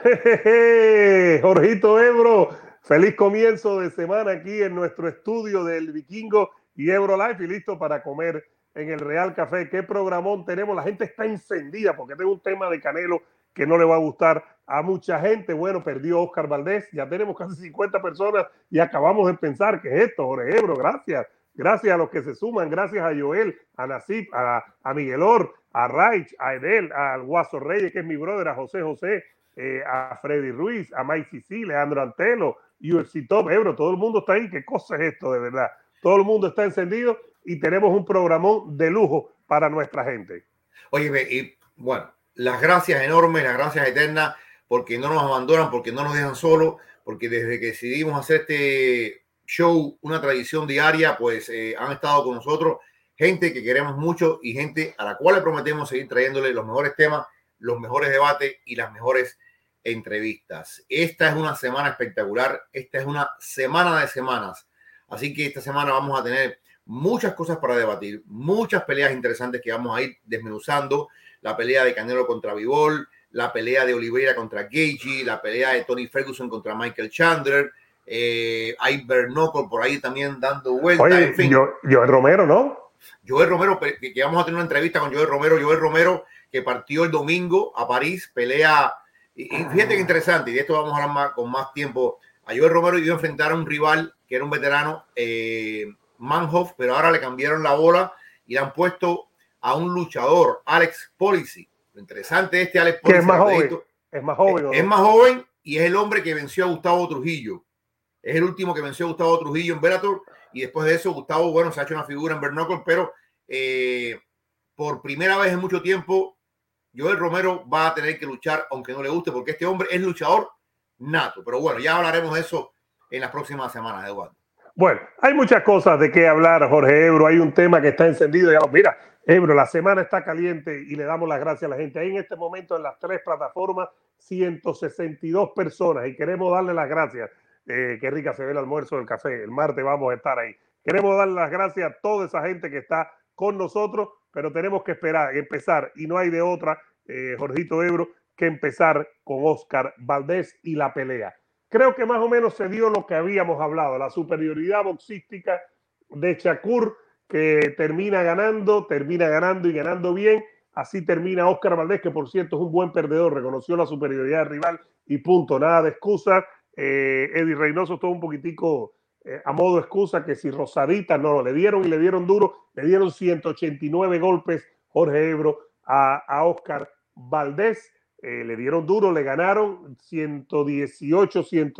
Jorgito Ebro, feliz comienzo de semana aquí en nuestro estudio del Vikingo y Ebro Life y listo para comer en el Real Café. ¿Qué programón tenemos? La gente está encendida porque tengo un tema de Canelo que no le va a gustar a mucha gente. Bueno, perdió Oscar Valdés, ya tenemos casi 50 personas y acabamos de pensar que es esto, Jorge Ebro, gracias. Gracias a los que se suman, gracias a Joel, a Nasip, a, a Miguel Or, a Raich, a Edel, al Guaso Reyes, que es mi brother, a José José, eh, a Freddy Ruiz, a Mike Sisi, Leandro Antelo, UFC Top, Ebro, todo el mundo está ahí. ¿Qué cosa es esto de verdad? Todo el mundo está encendido y tenemos un programón de lujo para nuestra gente. Oye, y bueno, las gracias enormes, las gracias eternas, porque no nos abandonan, porque no nos dejan solos, porque desde que decidimos hacer este show, una tradición diaria, pues eh, han estado con nosotros gente que queremos mucho y gente a la cual le prometemos seguir trayéndole los mejores temas, los mejores debates y las mejores entrevistas. Esta es una semana espectacular, esta es una semana de semanas, así que esta semana vamos a tener muchas cosas para debatir, muchas peleas interesantes que vamos a ir desmenuzando la pelea de Canelo contra Vivol, la pelea de Oliveira contra Gagey, la pelea de Tony Ferguson contra Michael Chandler. Eh, hay Bernoco por ahí también dando vueltas. en fin. Yo, Joel Romero, ¿no? Joel Romero, que, vamos a tener una entrevista con Joel Romero. Joel Romero, que partió el domingo a París, pelea. Y, fíjate que interesante, y de esto vamos a hablar con más tiempo. A Joel Romero iba a enfrentar a un rival que era un veterano, eh, Manhoff, pero ahora le cambiaron la bola y le han puesto a un luchador, Alex Policy. Lo interesante este Alex Policy. es más joven. Es más joven. Es, más joven y es el hombre que venció a Gustavo Trujillo. Es el último que venció a Gustavo Trujillo en Bellator. Y después de eso, Gustavo, bueno, se ha hecho una figura en Bernocle, pero eh, por primera vez en mucho tiempo, Joel Romero va a tener que luchar, aunque no le guste, porque este hombre es luchador nato. Pero bueno, ya hablaremos de eso en las próximas semanas, Eduardo. Bueno, hay muchas cosas de qué hablar, Jorge Ebro. Hay un tema que está encendido. Mira, Ebro, la semana está caliente y le damos las gracias a la gente. Hay en este momento en las tres plataformas 162 personas y queremos darle las gracias. Eh, qué rica se ve el almuerzo del café. El martes vamos a estar ahí. Queremos darle las gracias a toda esa gente que está con nosotros, pero tenemos que esperar, empezar y no hay de otra, eh, Jorgito Ebro, que empezar con Oscar Valdés y la pelea. Creo que más o menos se dio lo que habíamos hablado, la superioridad boxística de Shakur que termina ganando, termina ganando y ganando bien. Así termina Oscar Valdés, que por cierto es un buen perdedor, reconoció la superioridad del rival y punto, nada de excusa. Eh, Eddie Reynoso todo un poquitico eh, a modo excusa que si Rosadita, no, le dieron y le dieron duro, le dieron 189 golpes Jorge Ebro a, a Oscar Valdés, eh, le dieron duro, le ganaron 118, 100.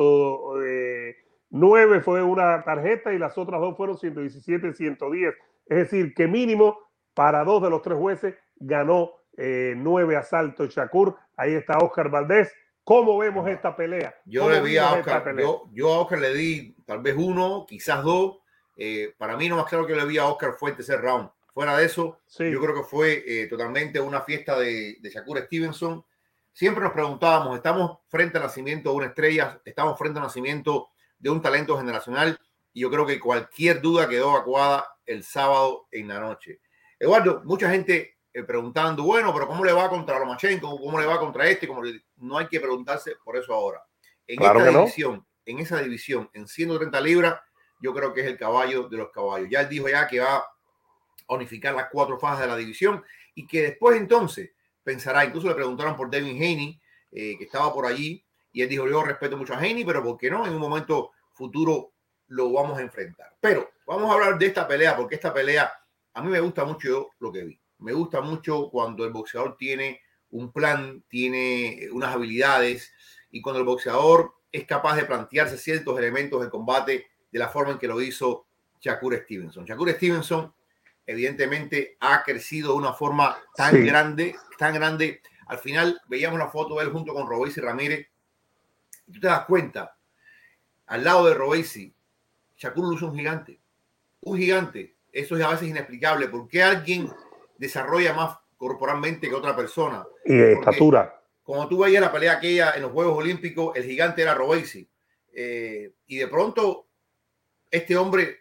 9 fue una tarjeta y las otras dos fueron 117, 110. Es decir, que mínimo para dos de los tres jueces ganó eh, nueve asaltos Shakur. Ahí está Oscar Valdés. ¿Cómo vemos esta pelea? Yo le vi a Oscar, yo, a Oscar le di tal vez uno, quizás dos. Eh, para mí no más claro que le vi a Oscar fue el tercer round. Fuera de eso, yo creo que fue eh, totalmente una fiesta de, de Shakur Stevenson. Siempre nos preguntábamos, ¿estamos frente al nacimiento de una estrella? ¿Estamos frente al nacimiento de un talento generacional y yo creo que cualquier duda quedó evacuada el sábado en la noche. Eduardo, mucha gente eh, preguntando, bueno, pero ¿cómo le va contra Lomachenko? ¿Cómo le va contra este? ¿Cómo No hay que preguntarse por eso ahora. En esta división, en esa división, en 130 libras, yo creo que es el caballo de los caballos. Ya él dijo ya que va unificar las cuatro fases de la división y que después entonces pensará, incluso le preguntaron por Devin Haney, eh, que estaba por allí, y él dijo, yo respeto mucho a Haney, pero ¿por qué no? En un momento futuro lo vamos a enfrentar. Pero vamos a hablar de esta pelea, porque esta pelea a mí me gusta mucho lo que vi. Me gusta mucho cuando el boxeador tiene un plan, tiene unas habilidades y cuando el boxeador es capaz de plantearse ciertos elementos de combate de la forma en que lo hizo Shakur Stevenson. Shakur Stevenson evidentemente ha crecido de una forma tan grande, tan grande. Al final veíamos la foto de él junto con Robéis y Ramírez tú te das cuenta, al lado de Robesi, Shakur luce un gigante. Un gigante. Eso es a veces inexplicable. ¿Por qué alguien desarrolla más corporalmente que otra persona? Y de estatura. Como tú veías la pelea aquella en los Juegos Olímpicos, el gigante era Robesi. Eh, y de pronto, este hombre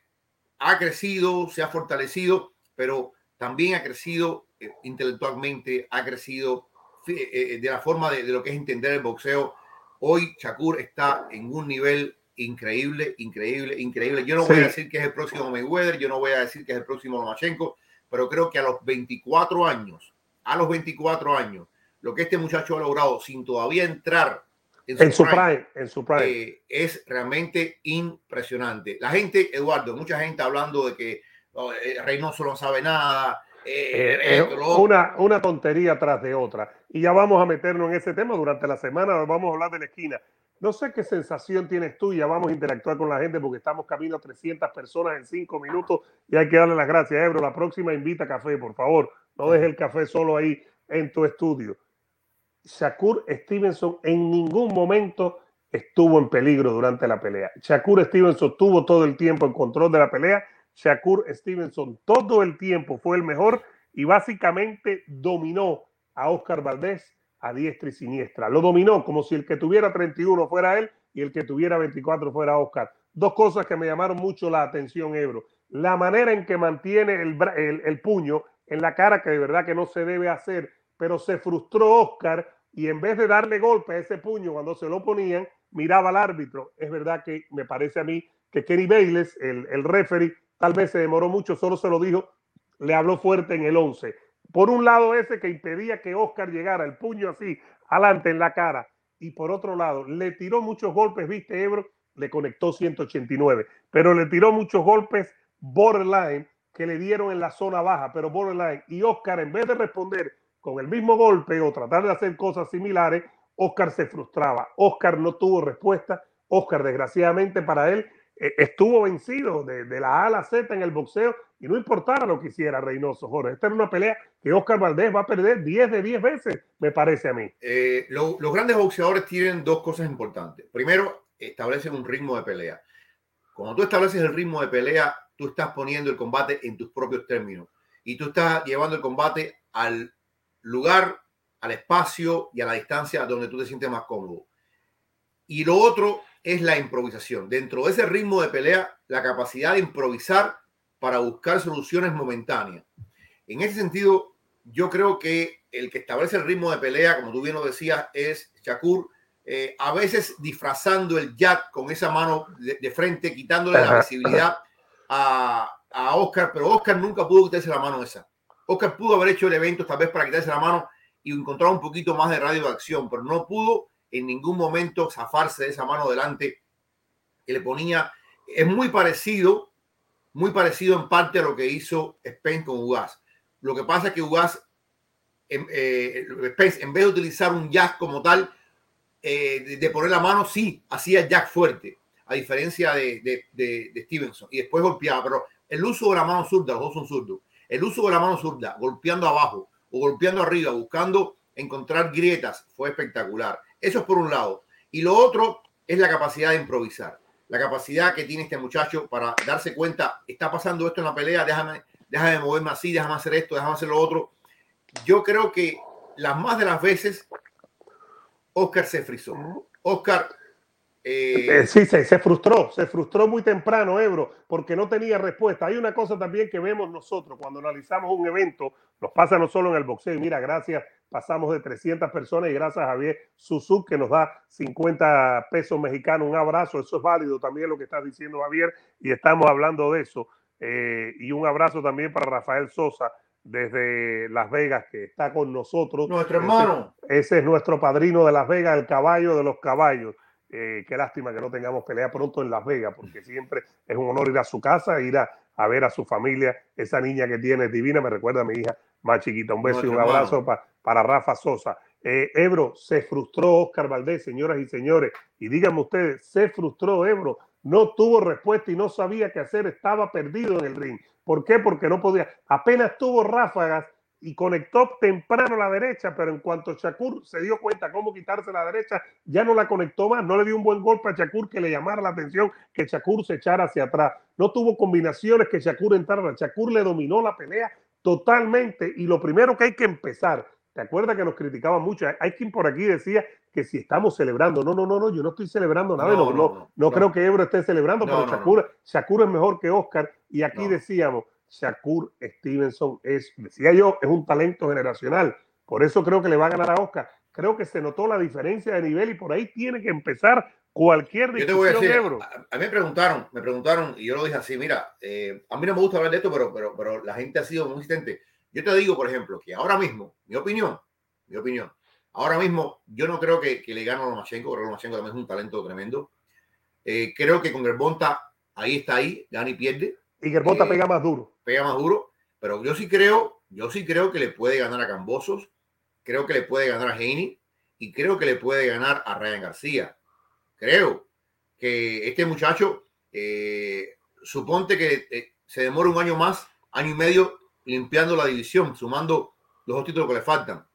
ha crecido, se ha fortalecido, pero también ha crecido eh, intelectualmente, ha crecido eh, de la forma de, de, lo que es entender el boxeo Hoy Shakur está en un nivel increíble, increíble, increíble. Yo no voy a decir que es el próximo Mayweather, yo no voy a decir que es el próximo Lomachenko, pero creo que a los 24 años, a los 24 años, lo que este muchacho ha logrado sin todavía entrar en su, prime, en su prime. Eh, es realmente impresionante. La gente, Eduardo, mucha gente hablando de que oh, eh, Reynoso no sabe nada. Eh, una, una tontería tras de otra. Y ya vamos a meternos en ese tema durante la semana. Vamos a hablar de la esquina. No sé qué sensación tienes tú. Ya vamos a interactuar con la gente porque estamos camino a 300 personas en 5 minutos y hay que darle las gracias, Ebro. La próxima invita café, por favor. No dejes el café solo ahí en tu estudio. Shakur Stevenson en ningún momento estuvo en peligro durante la pelea. Shakur Stevenson tuvo todo el tiempo en control de la pelea. Shakur Stevenson todo el tiempo fue el mejor y básicamente dominó a Oscar Valdés a diestra y siniestra. Lo dominó como si el que tuviera 31 fuera él y el que tuviera 24 fuera Oscar. Dos cosas que me llamaron mucho la atención, Ebro. La manera en que mantiene el, puño en la cara, que de verdad que no se debe hacer, pero se frustró Oscar y en vez de darle golpe a ese puño cuando se lo ponían, miraba al árbitro. Es verdad que me parece a mí que Kenny Bayless, el, el referee, tal vez se demoró mucho, solo se lo dijo, le habló fuerte en el 11. Por un lado ese que impedía que Oscar llegara, el puño así, adelante en la cara. Y por otro lado, le tiró muchos golpes, viste, Ebro, le conectó 189, pero le tiró muchos golpes borderline que le dieron en la zona baja, pero borderline. Y Oscar, en vez de responder con el mismo golpe o tratar de hacer cosas similares, Oscar se frustraba. Oscar no tuvo respuesta. Oscar, desgraciadamente para él, eh, estuvo vencido de, la A a la Z en el boxeo y no importara lo que hiciera Reynoso, Jorge. Esta era una pelea que Oscar Valdés va a perder 10 de 10 veces, me parece a mí. Eh, los grandes boxeadores tienen dos cosas importantes. Primero, establecen un ritmo de pelea. Cuando tú estableces el ritmo de pelea, tú estás poniendo el combate en tus propios términos y tú estás llevando el combate al lugar, al espacio y a la distancia donde tú te sientes más cómodo. Y lo otro es la improvisación. Dentro de ese ritmo de pelea, la capacidad de improvisar para buscar soluciones momentáneas. En ese sentido, yo creo que el que establece el ritmo de pelea, como tú bien lo decías, es Shakur, eh, a veces disfrazando el jab con esa mano de, frente, quitándole la visibilidad a, a Oscar, pero Oscar nunca pudo quitarse la mano esa. Oscar pudo haber hecho el evento tal vez para quitarse la mano y encontrar un poquito más de radio de acción, pero no pudo en ningún momento zafarse de esa mano delante que le ponía. Es muy parecido, muy parecido en parte a lo que hizo Spence con Ugas. Lo que pasa es que Ugas, en, eh, en vez de utilizar un jack como tal, eh, de, poner la mano, sí, hacía jack fuerte, a diferencia de, de, de, Stevenson. Y después golpeaba, pero el uso de la mano zurda, los dos son zurdos el uso de la mano zurda, golpeando abajo o golpeando arriba, buscando encontrar grietas, fue espectacular. Eso es por un lado. Y lo otro es la capacidad de improvisar. La capacidad que tiene este muchacho para darse cuenta, está pasando esto en la pelea, déjame, déjame moverme así, déjame hacer esto, déjame hacer lo otro. Yo creo que las más de las veces Oscar se frizó. Oscar eh, sí, se, se, frustró, se frustró muy temprano, Ebro, porque no tenía respuesta. Hay una cosa también que vemos nosotros cuando analizamos un evento, nos pasa no solo en el boxeo, mira, gracias, pasamos de 300 personas y gracias a Javier Suzuki que nos da 50 pesos mexicanos, un abrazo, eso es válido también lo que está diciendo Javier y estamos hablando de eso. Eh, y un abrazo también para Rafael Sosa desde Las Vegas que está con nosotros. Nuestro hermano. ese es nuestro padrino de Las Vegas, el caballo de los caballos. Eh, qué lástima que no tengamos pelea pronto en Las Vegas, porque siempre es un honor ir a su casa, ir a, ver a su familia. Esa niña que tiene divina, me recuerda a mi hija más chiquita. Un beso y un abrazo para Rafa Sosa. Eh, Ebro, se frustró Oscar Valdés, señoras y señores. Y díganme ustedes, se frustró Ebro. No tuvo respuesta y no sabía qué hacer. Estaba perdido en el ring. ¿Por qué? Porque no podía. Apenas tuvo ráfagas y conectó temprano la derecha, pero en cuanto Shakur se dio cuenta cómo quitarse la derecha, ya no la conectó más, no le dio un buen golpe a Shakur que le llamara la atención, que Shakur se echara hacia atrás. No tuvo combinaciones que Shakur entrara. Shakur le dominó la pelea totalmente y lo primero que hay que empezar, ¿te acuerdas que nos criticaba mucho? Hay quien por aquí decía que si estamos celebrando, no, no, no, no, yo no estoy celebrando nada, no, no, no, creo que Ebro esté celebrando, pero Shakur, Shakur es mejor que Oscar y aquí decíamos, Shakur Stevenson es, decía yo, es un talento generacional. Por eso creo que le va a ganar a Oscar. creo que se notó la diferencia de nivel y por ahí tiene que empezar cualquier discusión, yo te voy a, decir, a, mí me preguntaron, me preguntaron y yo lo dije así, mira, eh, a mí no me gusta hablar de esto, pero, pero, pero la gente ha sido muy insistente. Yo te digo, por ejemplo, que ahora mismo, mi opinión, mi opinión, ahora mismo yo no creo que, que le gane a Lomachenko, porque Lomachenko también es un talento tremendo. Eh, creo que con Gerbonta ahí está ahí, gana y pierde. Y Gerbonta eh, pega más duro. Pega más duro, pero yo sí creo, yo sí creo que le puede ganar a Cambosos, creo que le puede ganar a Heini y creo que le puede ganar a Ryan García. Creo que este muchacho, eh, suponte que se demora un año más, año y medio, limpiando la división, sumando los dos títulos que le faltan.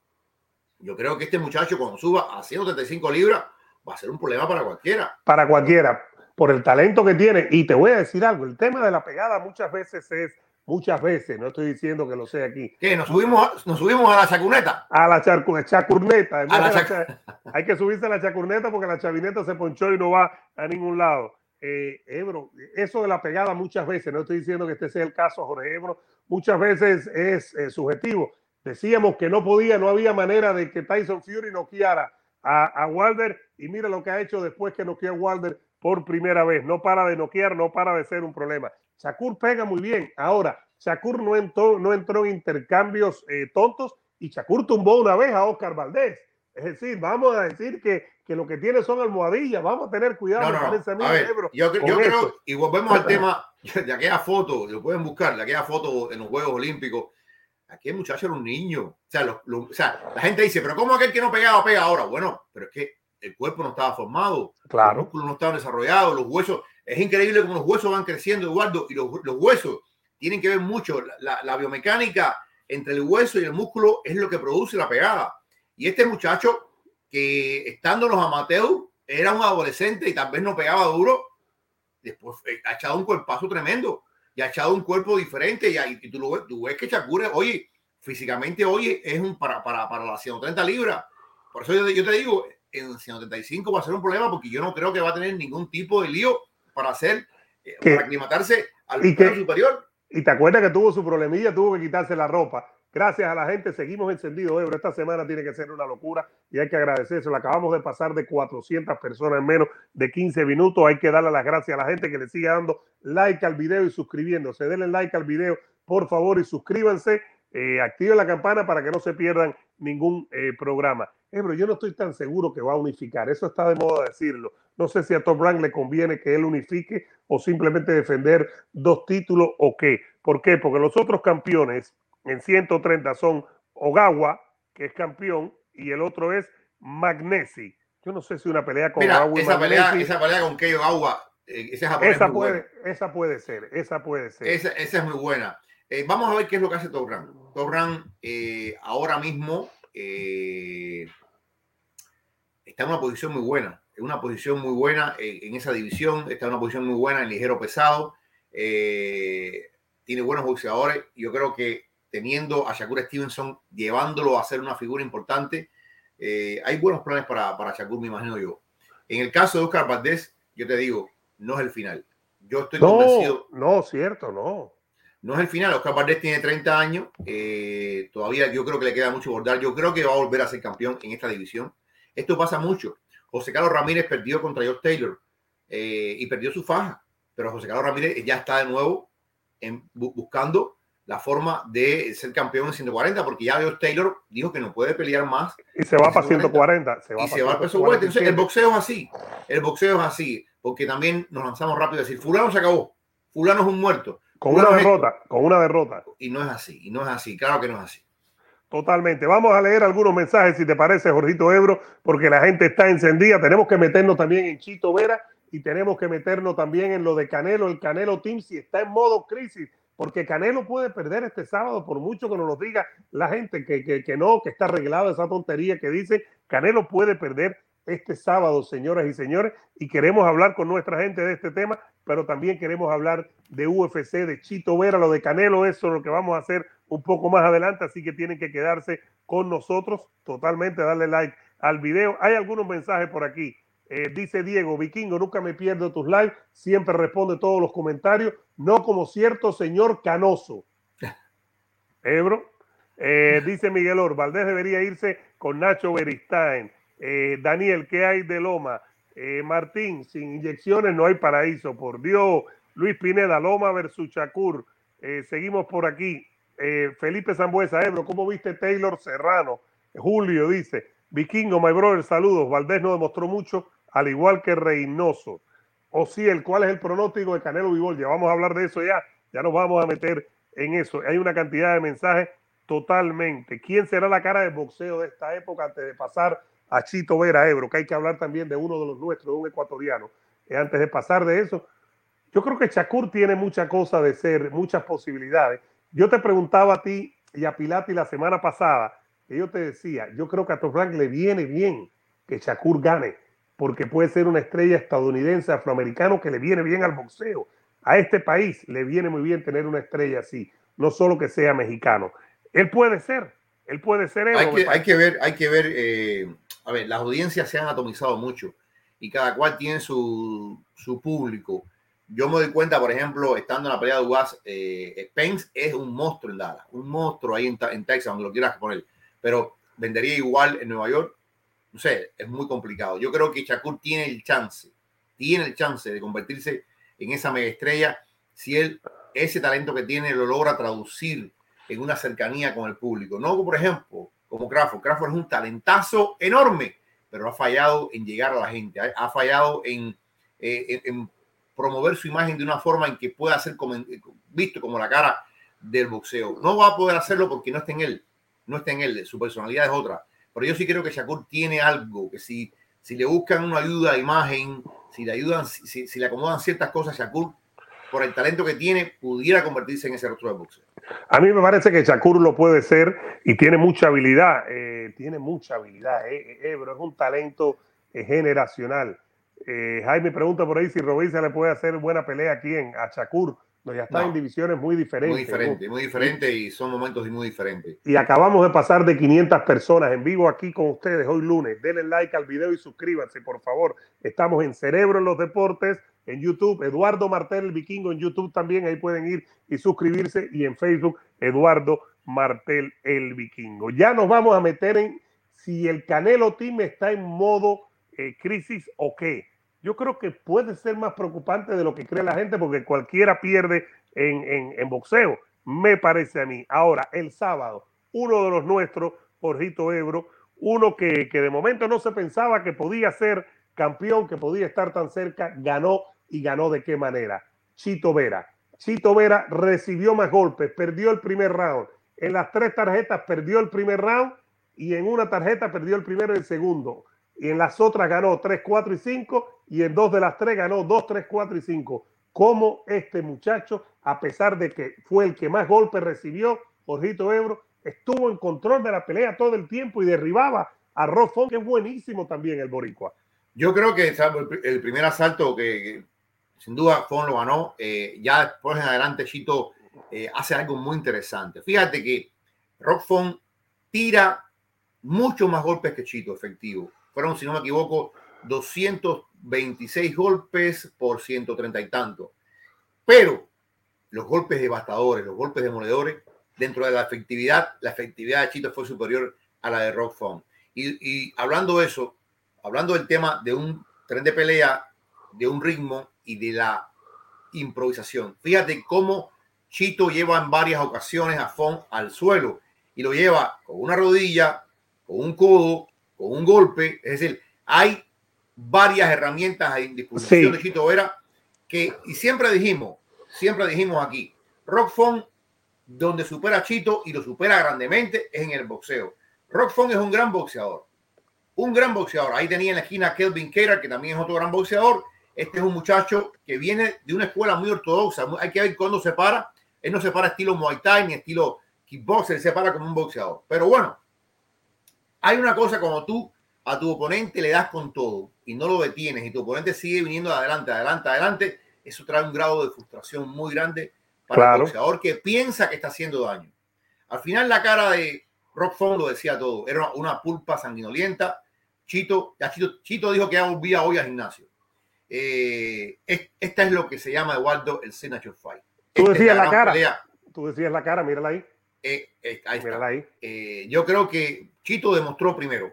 Yo creo que este muchacho cuando suba a 135 libras va a ser un problema para cualquiera. Para cualquiera, por el talento que tiene. Y te voy a decir algo, el tema de la pegada muchas veces es, muchas veces, no estoy diciendo que lo sea aquí. ¿Qué? ¿Nos subimos, a, nos subimos a la chacuneta? A la chacurneta. hay que subirse a la chacurneta porque la chavineta se ponchó y no va a ningún lado. Eh, Ebro, eso de la pegada muchas veces, no estoy diciendo que este sea el caso, Jorge Ebro, muchas veces es eh, subjetivo. Decíamos que no podía, no había manera de que Tyson Fury noqueara a, a Wilder y mira lo que ha hecho después que noqueó a Wilder por primera vez. No para de noquear, no para de ser un problema. Shakur pega muy bien. Ahora, Shakur no entró, no entró en intercambios eh, tontos y Shakur tumbó una vez a Oscar Valdés. Es decir, vamos a decir que, que lo que tiene son almohadillas. Vamos a tener cuidado. No, no, A ver, yo, creo, y volvemos al tema de aquella foto, lo pueden buscar, de aquella foto en los Juegos Olímpicos. Aquí el muchacho era un niño. O sea, o sea, la gente dice, pero ¿cómo aquel que no pegaba pega ahora? Bueno, pero es que el cuerpo no estaba formado, claro. los músculos no estaban desarrollados, los huesos. Es increíble cómo los huesos van creciendo, Eduardo, y los, los huesos tienen que ver mucho. La, la, biomecánica entre el hueso y el músculo es lo que produce la pegada. Y este muchacho, que estando los amateurs, era un adolescente y tal vez no pegaba duro, después eh, ha echado un cuerpazo tremendo y ha echado un cuerpo diferente. Y, y tú, lo tú ves que Chacure, oye, físicamente, oye, es un para, para, para las 130 libras. Por eso yo, yo te digo, en 135 va a ser un problema porque yo no creo que va a tener ningún tipo de lío para hacer, eh, para aclimatarse al y superior. Y te acuerdas que tuvo su problemilla, tuvo que quitarse la ropa. Gracias a la gente, seguimos encendidos, Ebro. Esta semana tiene que ser una locura y hay que agradecerse. Lo acabamos de pasar de 400 personas en menos de 15 minutos. Hay que darle las gracias a la gente que le siga dando like al video y suscribiéndose. Denle like al video, por favor, y suscríbanse. Eh, activen la campana para que no se pierdan ningún eh, programa. Ebro, yo no estoy tan seguro que va a unificar. Eso está de moda decirlo. No sé si a Top Rank le conviene que él unifique o simplemente defender dos títulos o qué. ¿Por qué? Porque los otros campeones en 130 son Ogawa, que es campeón, y el otro es Magnesi. Yo no sé si una pelea con Ogawa esa pelea, esa pelea con Kei Ogawa, eh, esa, puede, esa puede ser, esa puede ser. Esa, esa es muy buena. Eh, vamos a ver qué es lo que hace Top Rank. Top Rank eh, ahora mismo eh, está en una posición muy buena, en una posición muy buena en, esa división, está en una posición muy buena en ligero pesado, eh, tiene buenos boxeadores, yo creo que teniendo a Shakur Stevenson, llevándolo a ser una figura importante, eh, hay buenos planes para, para Shakur, me imagino yo. En el caso de Oscar Valdés, yo te digo, no es el final. Yo estoy no, convencido. No, cierto, no. No es el final. Oscar Valdés tiene 30 años. Eh, todavía yo creo que le queda mucho bordar. Yo creo que va a volver a ser campeón en esta división. Esto pasa mucho. José Carlos Ramírez perdió contra George Taylor eh, y perdió su faja, pero José Carlos Ramírez ya está de nuevo en, buscando la forma de ser campeón en 140, porque ya George Taylor dijo que no puede pelear más. Y se va para 140. Se va y se va para Entonces, el boxeo es así. El boxeo es así, porque también nos lanzamos rápido a decir, fulano se acabó, fulano es un muerto. Con una derrota, con una derrota. Y no es así, y no es así, claro que no es así. Totalmente. Vamos a leer algunos mensajes, si te parece, Jorgito Ebro, porque la gente está encendida. Tenemos que meternos también en Chito Vera y tenemos que meternos también en lo de Canelo, el Canelo Team, si está en modo crisis, porque Canelo puede perder este sábado, por mucho que nos lo diga la gente, que, que, que no, que está arreglado esa tontería que dice, Canelo puede perder este sábado, señoras y señores, y queremos hablar con nuestra gente de este tema, pero también queremos hablar de UFC, de Chito Vera, lo de Canelo, eso es lo que vamos a hacer un poco más adelante, así que tienen que quedarse con nosotros totalmente, darle like al video. Hay algunos mensajes por aquí. Eh, dice Diego, Vikingo, nunca me pierdo tus lives, siempre responde todos los comentarios, no como cierto señor Canoso. Ebro, Eh, dice Miguel Or, Valdés debería irse con Nacho Beristain. Eh, Daniel, ¿qué hay de Loma? Eh, Martín, sin inyecciones no hay paraíso, por Dios. Luis Pineda, Loma versus Chacur. seguimos por aquí. Felipe Zambuesa, Ebro, ¿cómo viste Taylor Serrano? Julio dice, Vikingo, my brother, saludos. Valdés no demostró mucho, al igual que Reynoso. O sí, el cuál es el pronóstico de Canelo Vivol. Ya vamos a hablar de eso ya. Ya nos vamos a meter en eso. Hay una cantidad de mensajes totalmente. ¿Quién será la cara de boxeo de esta época antes de pasar a Chito Vera Ebro? Que hay que hablar también de uno de los nuestros, de un ecuatoriano. Y antes de pasar de eso, yo creo que Shakur tiene mucha cosa de ser, muchas posibilidades. Yo te preguntaba a ti y a Pilati la semana pasada, yo te decía, yo creo que a Tom Frank le viene bien que Shakur gane, porque puede ser una estrella estadounidense, afroamericano, que le viene bien al boxeo. A este país le viene muy bien tener una estrella así, no solo que sea mexicano. Él puede ser, él puede ser. hay, que, hay, que, ver, hay que ver, eh, a ver, las audiencias se han atomizado mucho y cada cual tiene su, su público. Yo me doy cuenta, por ejemplo, estando en la pelea de UAS, eh, Spence es un monstruo en Dallas, un monstruo ahí en, en Texas, donde lo quieras poner, pero vendería igual en Nueva York. No sé, es muy complicado. Yo creo que Shakur tiene el chance, tiene el chance de convertirse en esa mega estrella si él ese talento que tiene lo logra traducir en una cercanía con el público. No, por ejemplo, como Crawford. Crawford es un talentazo enorme, pero ha fallado en llegar a la gente, ha, fallado eh, en, en, promover su imagen de una forma en que pueda ser visto como la cara del boxeo. No va a poder hacerlo porque no está en él, no está en él, su personalidad es otra. Pero yo sí creo que Shakur tiene algo, que si, si le buscan una ayuda a imagen, si le ayudan, si, si le acomodan ciertas cosas, Shakur por el talento que tiene, pudiera convertirse en ese rostro de boxeo. A mí me parece que Shakur lo puede ser y tiene mucha habilidad, eh, tiene mucha habilidad, eh, eh, es un talento generacional. Jaime pregunta por ahí si Robinson le puede hacer buena pelea aquí en a Shakur. No, ya está en divisiones muy diferentes. Muy diferente, muy diferente y son momentos muy diferentes. Y acabamos de pasar de 500 personas en vivo aquí con ustedes hoy lunes. Denle like al video y suscríbanse, por favor. Estamos en Cerebro en los Deportes en YouTube, Eduardo Martel el Vikingo en YouTube también, ahí pueden ir y suscribirse y en Facebook Eduardo Martel el Vikingo. Ya nos vamos a meter en si el Canelo Team está en modo eh, crisis o qué. Yo creo que puede ser más preocupante de lo que cree la gente porque cualquiera pierde en, en boxeo, me parece a mí. Ahora, el sábado, uno de los nuestros, Jorgito Ebro, uno que, que de momento no se pensaba que podía ser campeón, que podía estar tan cerca, ganó y ganó de qué manera. Chito Vera. Chito Vera recibió más golpes, perdió el primer round. En las tres tarjetas perdió el primer round y en una tarjeta perdió el primero y el segundo. Y en las otras ganó 3, 4 y 5 y en dos de las tres ganó 2, 3, 4 y 5. Como este muchacho, a pesar de que fue el que más golpes recibió, Jorgito Ebro, estuvo en control de la pelea todo el tiempo y derribaba a Rofón, que es buenísimo también el boricua. Yo creo que el primer asalto que, sin duda Fon lo ganó, eh, ya después en adelante Chito eh, hace algo muy interesante. Fíjate que Rock Fon tira mucho más golpes que Chito, efectivo. Fueron, si no me equivoco, 226 golpes por 130 y tanto. Pero los golpes devastadores, los golpes demoledores, dentro de la efectividad, la efectividad de Chito fue superior a la de Rock Fon. Y, y hablando de eso, hablando del tema de un tren de pelea, de un ritmo y de la improvisación. Fíjate cómo Chito lleva en varias ocasiones a Fon al suelo y lo lleva con una rodilla, con un codo, con un golpe. Es decir, hay varias herramientas a disposición de Chito Vera que, y siempre dijimos, siempre dijimos aquí, Rock Fon, donde supera a Chito y lo supera grandemente, es en el boxeo. Rock Fon es un gran boxeador un gran boxeador. Ahí tenía en la esquina Kelvin Keller, que también es otro gran boxeador. Este es un muchacho que viene de una escuela muy ortodoxa. Hay que ver cuándo se para. Él no se para estilo Muay Thai ni estilo kickboxer, se para como un boxeador. Pero bueno, hay una cosa como tú a tu oponente le das con todo y no lo detienes y tu oponente sigue viniendo adelante, adelante, adelante, eso trae un grado de frustración muy grande para el boxeador que piensa que está haciendo daño. Al final la cara de Rock Fong lo decía todo, era una pulpa sanguinolienta, Chito, ya Chito, dijo que ya volvía hoy al gimnasio. Eh, esta es lo que se llama, Eduardo, el Signature Fight. Tú decías la, cara. Tú decías la cara, mírala ahí. Eh, eh, ahí. Eh, yo creo que Chito demostró primero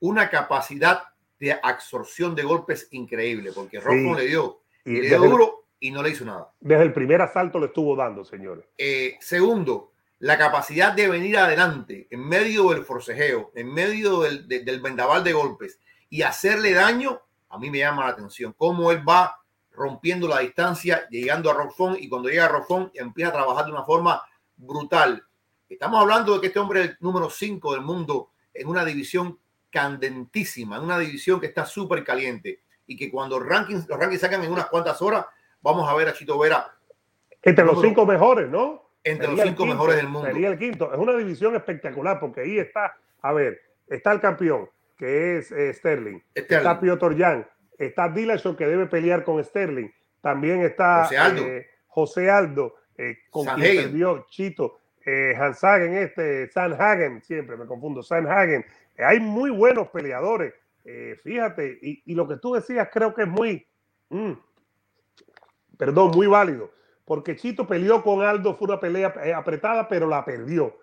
una capacidad de absorción de golpes increíble, porque Rojo le dio, y le dio duro y no le hizo nada. Desde el primer asalto le estuvo dando, señores. segundo, la capacidad de venir adelante en medio del forcejeo, en medio del, del vendaval de golpes y hacerle daño, a mí me llama la atención. Cómo él va rompiendo la distancia, llegando a Rockfon y cuando llega a Rockfon empieza a trabajar de una forma brutal. Estamos hablando de que este hombre es el número 5 del mundo en una división candentísima, en una división que está súper caliente y que cuando rankings, los rankings sacan en unas cuantas horas, vamos a ver a Chito Vera. Entre los cinco mejores, ¿no? Entre los cinco mejores del mundo. Sería el quinto. Es una división espectacular porque ahí está, a ver, está el campeón, que es eh, Sterling. Está Piotr Jan. Está Dillashaw, que debe pelear con Sterling. También está José Aldo, eh, eh, con quien perdió Chito. Hans Hagen, este, San Hagen, siempre me confundo, San Hagen. hay muy buenos peleadores, fíjate, y, lo que tú decías creo que es muy, mm, perdón, muy válido, porque Chito peleó con Aldo, fue una pelea apretada, pero la perdió.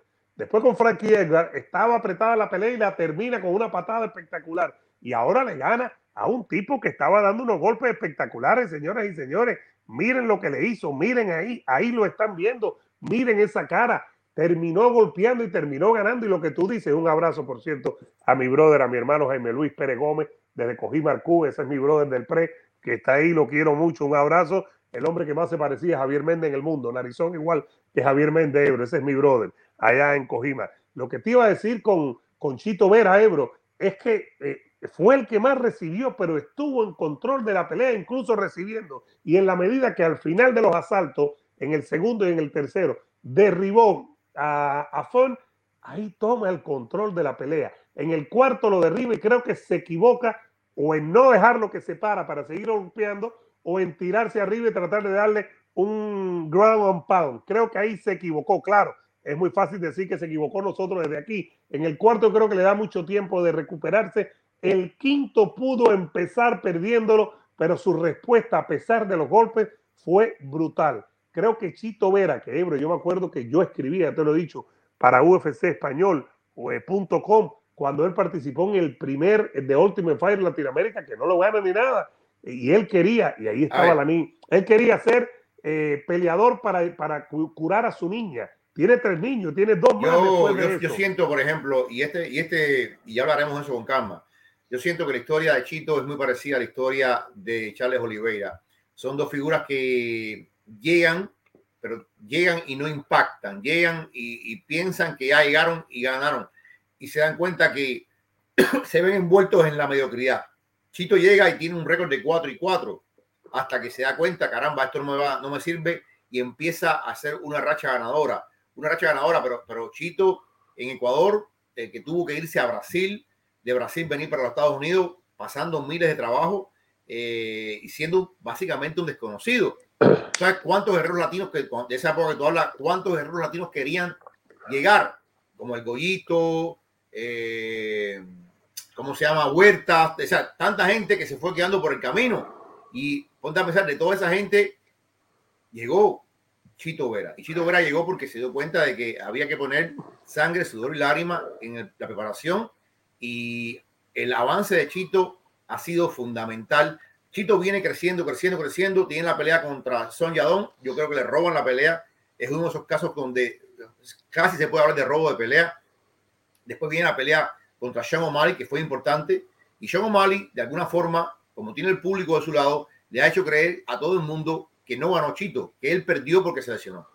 Después con Frankie Edgar estaba apretada la pelea y la termina con una patada espectacular. Y ahora le gana a un tipo que estaba dando unos golpes espectaculares, señoras y señores. Miren lo que le hizo, miren ahí, ahí lo están viendo, miren esa cara. Terminó golpeando y terminó ganando. Y lo que tú dices, un abrazo, por cierto, a mi brother, a mi hermano Jaime Luis Pérez Gómez, desde Cojímar Cuba, ese es mi brother del PRE, que está ahí, lo quiero mucho. Un abrazo. El hombre que más se parecía a Javier Méndez en el mundo, narizón igual que Javier Méndez ese es mi brother allá en Cojima. Lo que te iba a decir con, con Chito Vera Ebro es que eh, fue el que más recibió, pero estuvo en control de la pelea, incluso recibiendo. Y en la medida que al final de los asaltos, en el segundo y en el tercero, derribó a, a Fon, ahí toma el control de la pelea. En el cuarto lo derriba y creo que se equivoca o en no dejarlo que se para para seguir golpeando o en tirarse arriba y tratar de darle un ground and pound. Creo que ahí se equivocó, claro es muy fácil decir que se equivocó nosotros desde aquí. En el cuarto creo que le da mucho tiempo de recuperarse. El quinto pudo empezar perdiéndolo, pero su respuesta, a pesar de los golpes, fue brutal. Creo que Chito Vera, que Ebro, yo me acuerdo que yo escribía, te lo he dicho, para UFC Español eh, cuando él participó en el primer de Ultimate Fire Latinoamérica, que no lo gana ni nada. Y él quería, y ahí estaba la niña, él quería ser eh, peleador para, para curar a su niña tiene tres niños, tiene dos yo, yo, siento, por ejemplo, y este, y este, y ya hablaremos de eso con calma. Yo siento que la historia de Chito es muy parecida a la historia de Charles Oliveira. Son dos figuras que llegan, pero llegan y no impactan. Llegan y, y piensan que ya llegaron y ganaron. Y se dan cuenta que se ven envueltos en la mediocridad. Chito llega y tiene un récord de 4 y 4 hasta que se da cuenta, caramba, esto no me, va, no me sirve y empieza a hacer una racha ganadora una racha ganadora, pero, pero Chito en Ecuador, eh, que tuvo que irse a Brasil, de Brasil venir para los Estados Unidos, pasando miles de trabajo eh, y siendo básicamente un desconocido. ¿Sabes cuántos guerreros latinos, que de esa época que tú hablas, cuántos guerreros latinos querían llegar? Como el Goyito, eh, ¿cómo se llama? Huertas, o sea, tanta gente que se fue quedando por el camino. Y ponte a pensar, de toda esa gente, llegó Chito Vera. Y Chito Vera llegó porque se dio cuenta de que había que poner sangre, sudor y lágrima en la preparación y el avance de Chito ha sido fundamental. Chito viene creciendo, creciendo, creciendo. Tiene la pelea contra Son Yadón. Yo creo que le roban la pelea. Es uno de esos casos donde casi se puede hablar de robo de pelea. Después viene la pelea contra Sean O'Malley, que fue importante. Y Sean O'Malley, de alguna forma, como tiene el público de su lado, le ha hecho creer a todo el mundo que no ganó Chito, que él perdió porque se lesionó.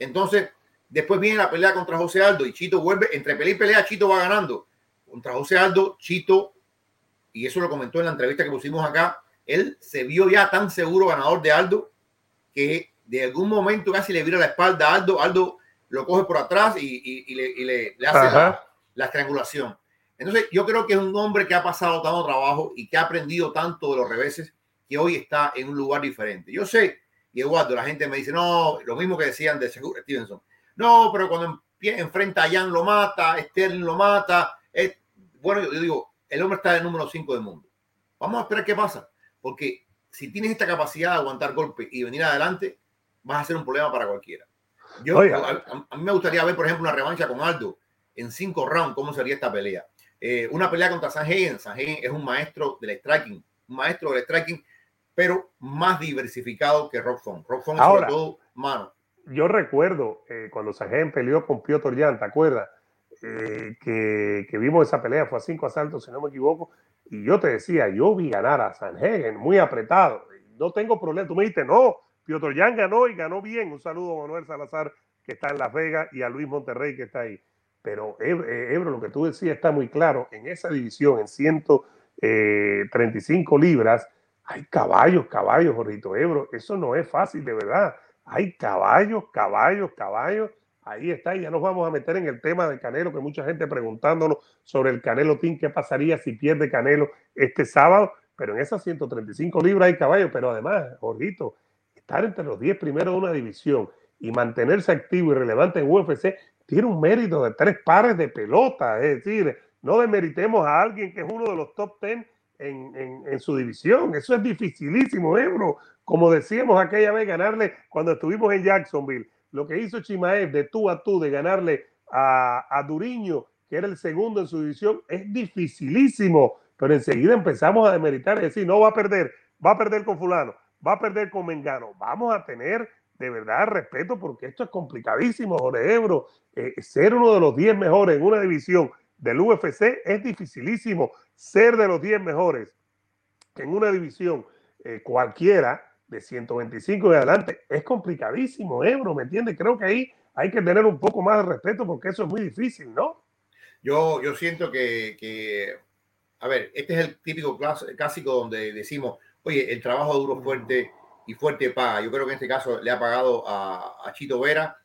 Entonces, después viene la pelea contra José Aldo y Chito vuelve, entre pelea y pelea, Chito va ganando. Contra José Aldo, Chito, y eso lo comentó en la entrevista que pusimos acá, él se vio ya tan seguro ganador de Aldo que de algún momento casi le vira la espalda a Aldo, Aldo lo coge por atrás y, le, hace la, la, estrangulación. Entonces, yo creo que es un hombre que ha pasado tanto trabajo y que ha aprendido tanto de los reveses que hoy está en un lugar diferente. Yo sé y Eduardo, la gente me dice, no, lo mismo que decían de Stevenson. No, pero cuando enfrenta a Jan lo mata, Sterling lo mata. Es, bueno, yo, digo, el hombre está en el número 5 del mundo. Vamos a esperar qué pasa. Porque si tienes esta capacidad de aguantar golpes y venir adelante, vas a ser un problema para cualquiera. Yo, a, mí me gustaría ver, por ejemplo, una revancha con Aldo en cinco rounds, cómo sería esta pelea. Eh, una pelea contra San Hagen. San Hagen es un maestro del striking, un maestro del striking, pero más diversificado que Rock Font. Rock Font sobre todo mano. Yo recuerdo eh, cuando San Hagen peleó con Piotr Jan, ¿te acuerdas? Eh, que, que, vimos esa pelea, fue a cinco asaltos, si no me equivoco, y yo te decía, yo vi ganar a San Hagen muy apretado, no tengo problema, tú me dijiste, no, Piotr Jan ganó y ganó bien, un saludo a Manuel Salazar que está en Las Vegas y a Luis Monterrey que está ahí, pero eh, Ebro, lo que tú decías está muy claro, en esa división, en 135 libras, hay caballos, caballos, Jorrito Ebro, eso no es fácil de verdad, hay caballos, caballos, caballos, Ahí está, y ya nos vamos a meter en el tema del Canelo, que mucha gente preguntándonos sobre el Canelo Team, qué pasaría si pierde Canelo este sábado, pero en esas 135 libras hay caballos, pero además, Jorgito, estar entre los 10 primeros de una división y mantenerse activo y relevante en UFC tiene un mérito de tres pares de pelota, es decir, no demeritemos a alguien que es uno de los top 10 en, su división. Eso es dificilísimo, Ebro. Como decíamos aquella vez, ganarle cuando estuvimos en Jacksonville lo que hizo Chimaev de tú a tú, de ganarle a, a Duriño, que era el segundo en su división, es dificilísimo. Pero enseguida empezamos a demeritar y decir, no va a perder, va a perder con fulano, va a perder con Mengano. Vamos a tener de verdad respeto porque esto es complicadísimo, Jorge Ebro. Eh, ser uno de los 10 mejores en una división del UFC es dificilísimo. Ser de los 10 mejores en una división eh, cualquiera de 125 y adelante es complicadísimo, Ebro, ¿me entiendes? Creo que ahí hay que tener un poco más de respeto porque eso es muy difícil, ¿no? Yo, yo siento que, a ver, este es el típico clásico donde decimos, oye, el trabajo duro, fuerte y fuerte paga. Yo creo que en este caso le ha pagado a, Chito Vera.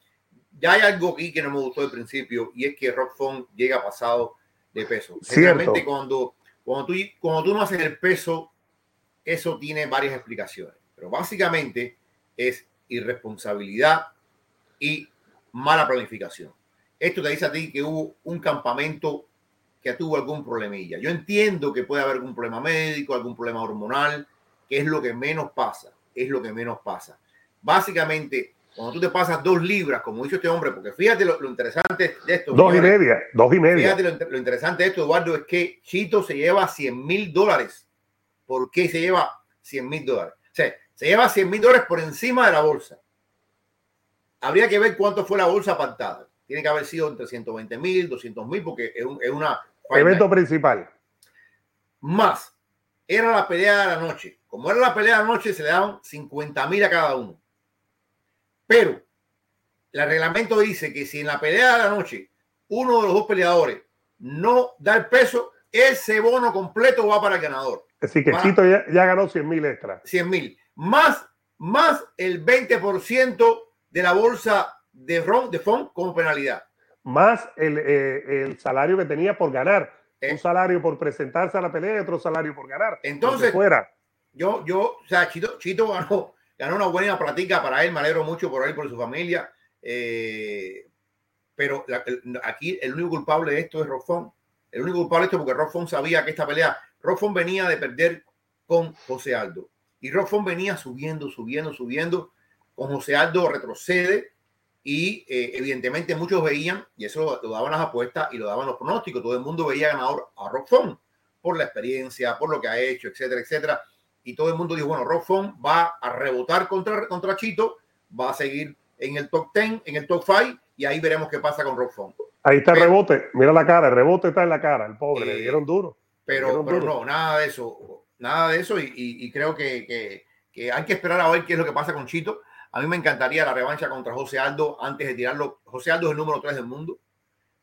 Ya hay algo aquí que no me gustó al principio y es que Rock Font llega pasado de peso. Realmente cuando, cuando, tú, cuando tú no haces el peso, eso tiene varias explicaciones. Pero básicamente es irresponsabilidad y mala planificación. Esto te dice a ti que hubo un campamento que tuvo algún problemilla. Yo entiendo que puede haber algún problema médico, algún problema hormonal, que es lo que menos pasa, es lo que menos pasa. Básicamente, cuando tú te pasas dos libras, como hizo este hombre, porque fíjate lo, interesante de esto. Dos y media, dos y media. Fíjate lo, interesante de esto, Eduardo, es que Chito se lleva 100 mil dólares. ¿Por qué se lleva 100 mil dólares? O sea, se lleva 100 mil dólares por encima de la bolsa. Habría que ver cuánto fue la bolsa apartada. Tiene que haber sido entre 120 mil, 200 mil, porque es, un, es una... Evento principal. Más. Era la pelea de la noche. Como era la pelea de la noche, se le daban 50 mil a cada uno. Pero el reglamento dice que si en la pelea de la noche uno de los dos peleadores no da el peso, ese bono completo va para el ganador. Así que Chito ya, ya ganó 100 mil extra. 100 mil más, más el 20% de la bolsa de RON, de FON como penalidad. Más el, eh, el salario que tenía por ganar. Eh. un salario por presentarse a la pelea y otro salario por ganar. Entonces, fuera. Yo, yo, o sea, Chito, Chito ganó, ganó una buena plática para él, me alegro mucho por él, por su familia. Eh, pero aquí el único culpable de esto es Rofón. El único culpable de esto porque Rofón sabía que esta pelea, Rofón venía de perder con José Aldo. Y Rockford venía subiendo, subiendo, subiendo. Con José Aldo retrocede y eh, evidentemente muchos veían, y eso lo, daban las apuestas y lo daban los pronósticos, todo el mundo veía ganador a Rockford por la experiencia, por lo que ha hecho, etcétera, etcétera. Y todo el mundo dijo, bueno, Rockford va a rebotar contra, contra Chito, va a seguir en el top 10, en el top 5, y ahí veremos qué pasa con Rockford. Ahí está el rebote, mira la cara, el rebote está en la cara, el pobre, le eh, dieron duro. Pero, pero no, nada de eso nada de eso y, creo que, hay que esperar a ver qué es lo que pasa con Chito. A mí me encantaría la revancha contra José Aldo antes de tirarlo. José Aldo es el número 3 del mundo,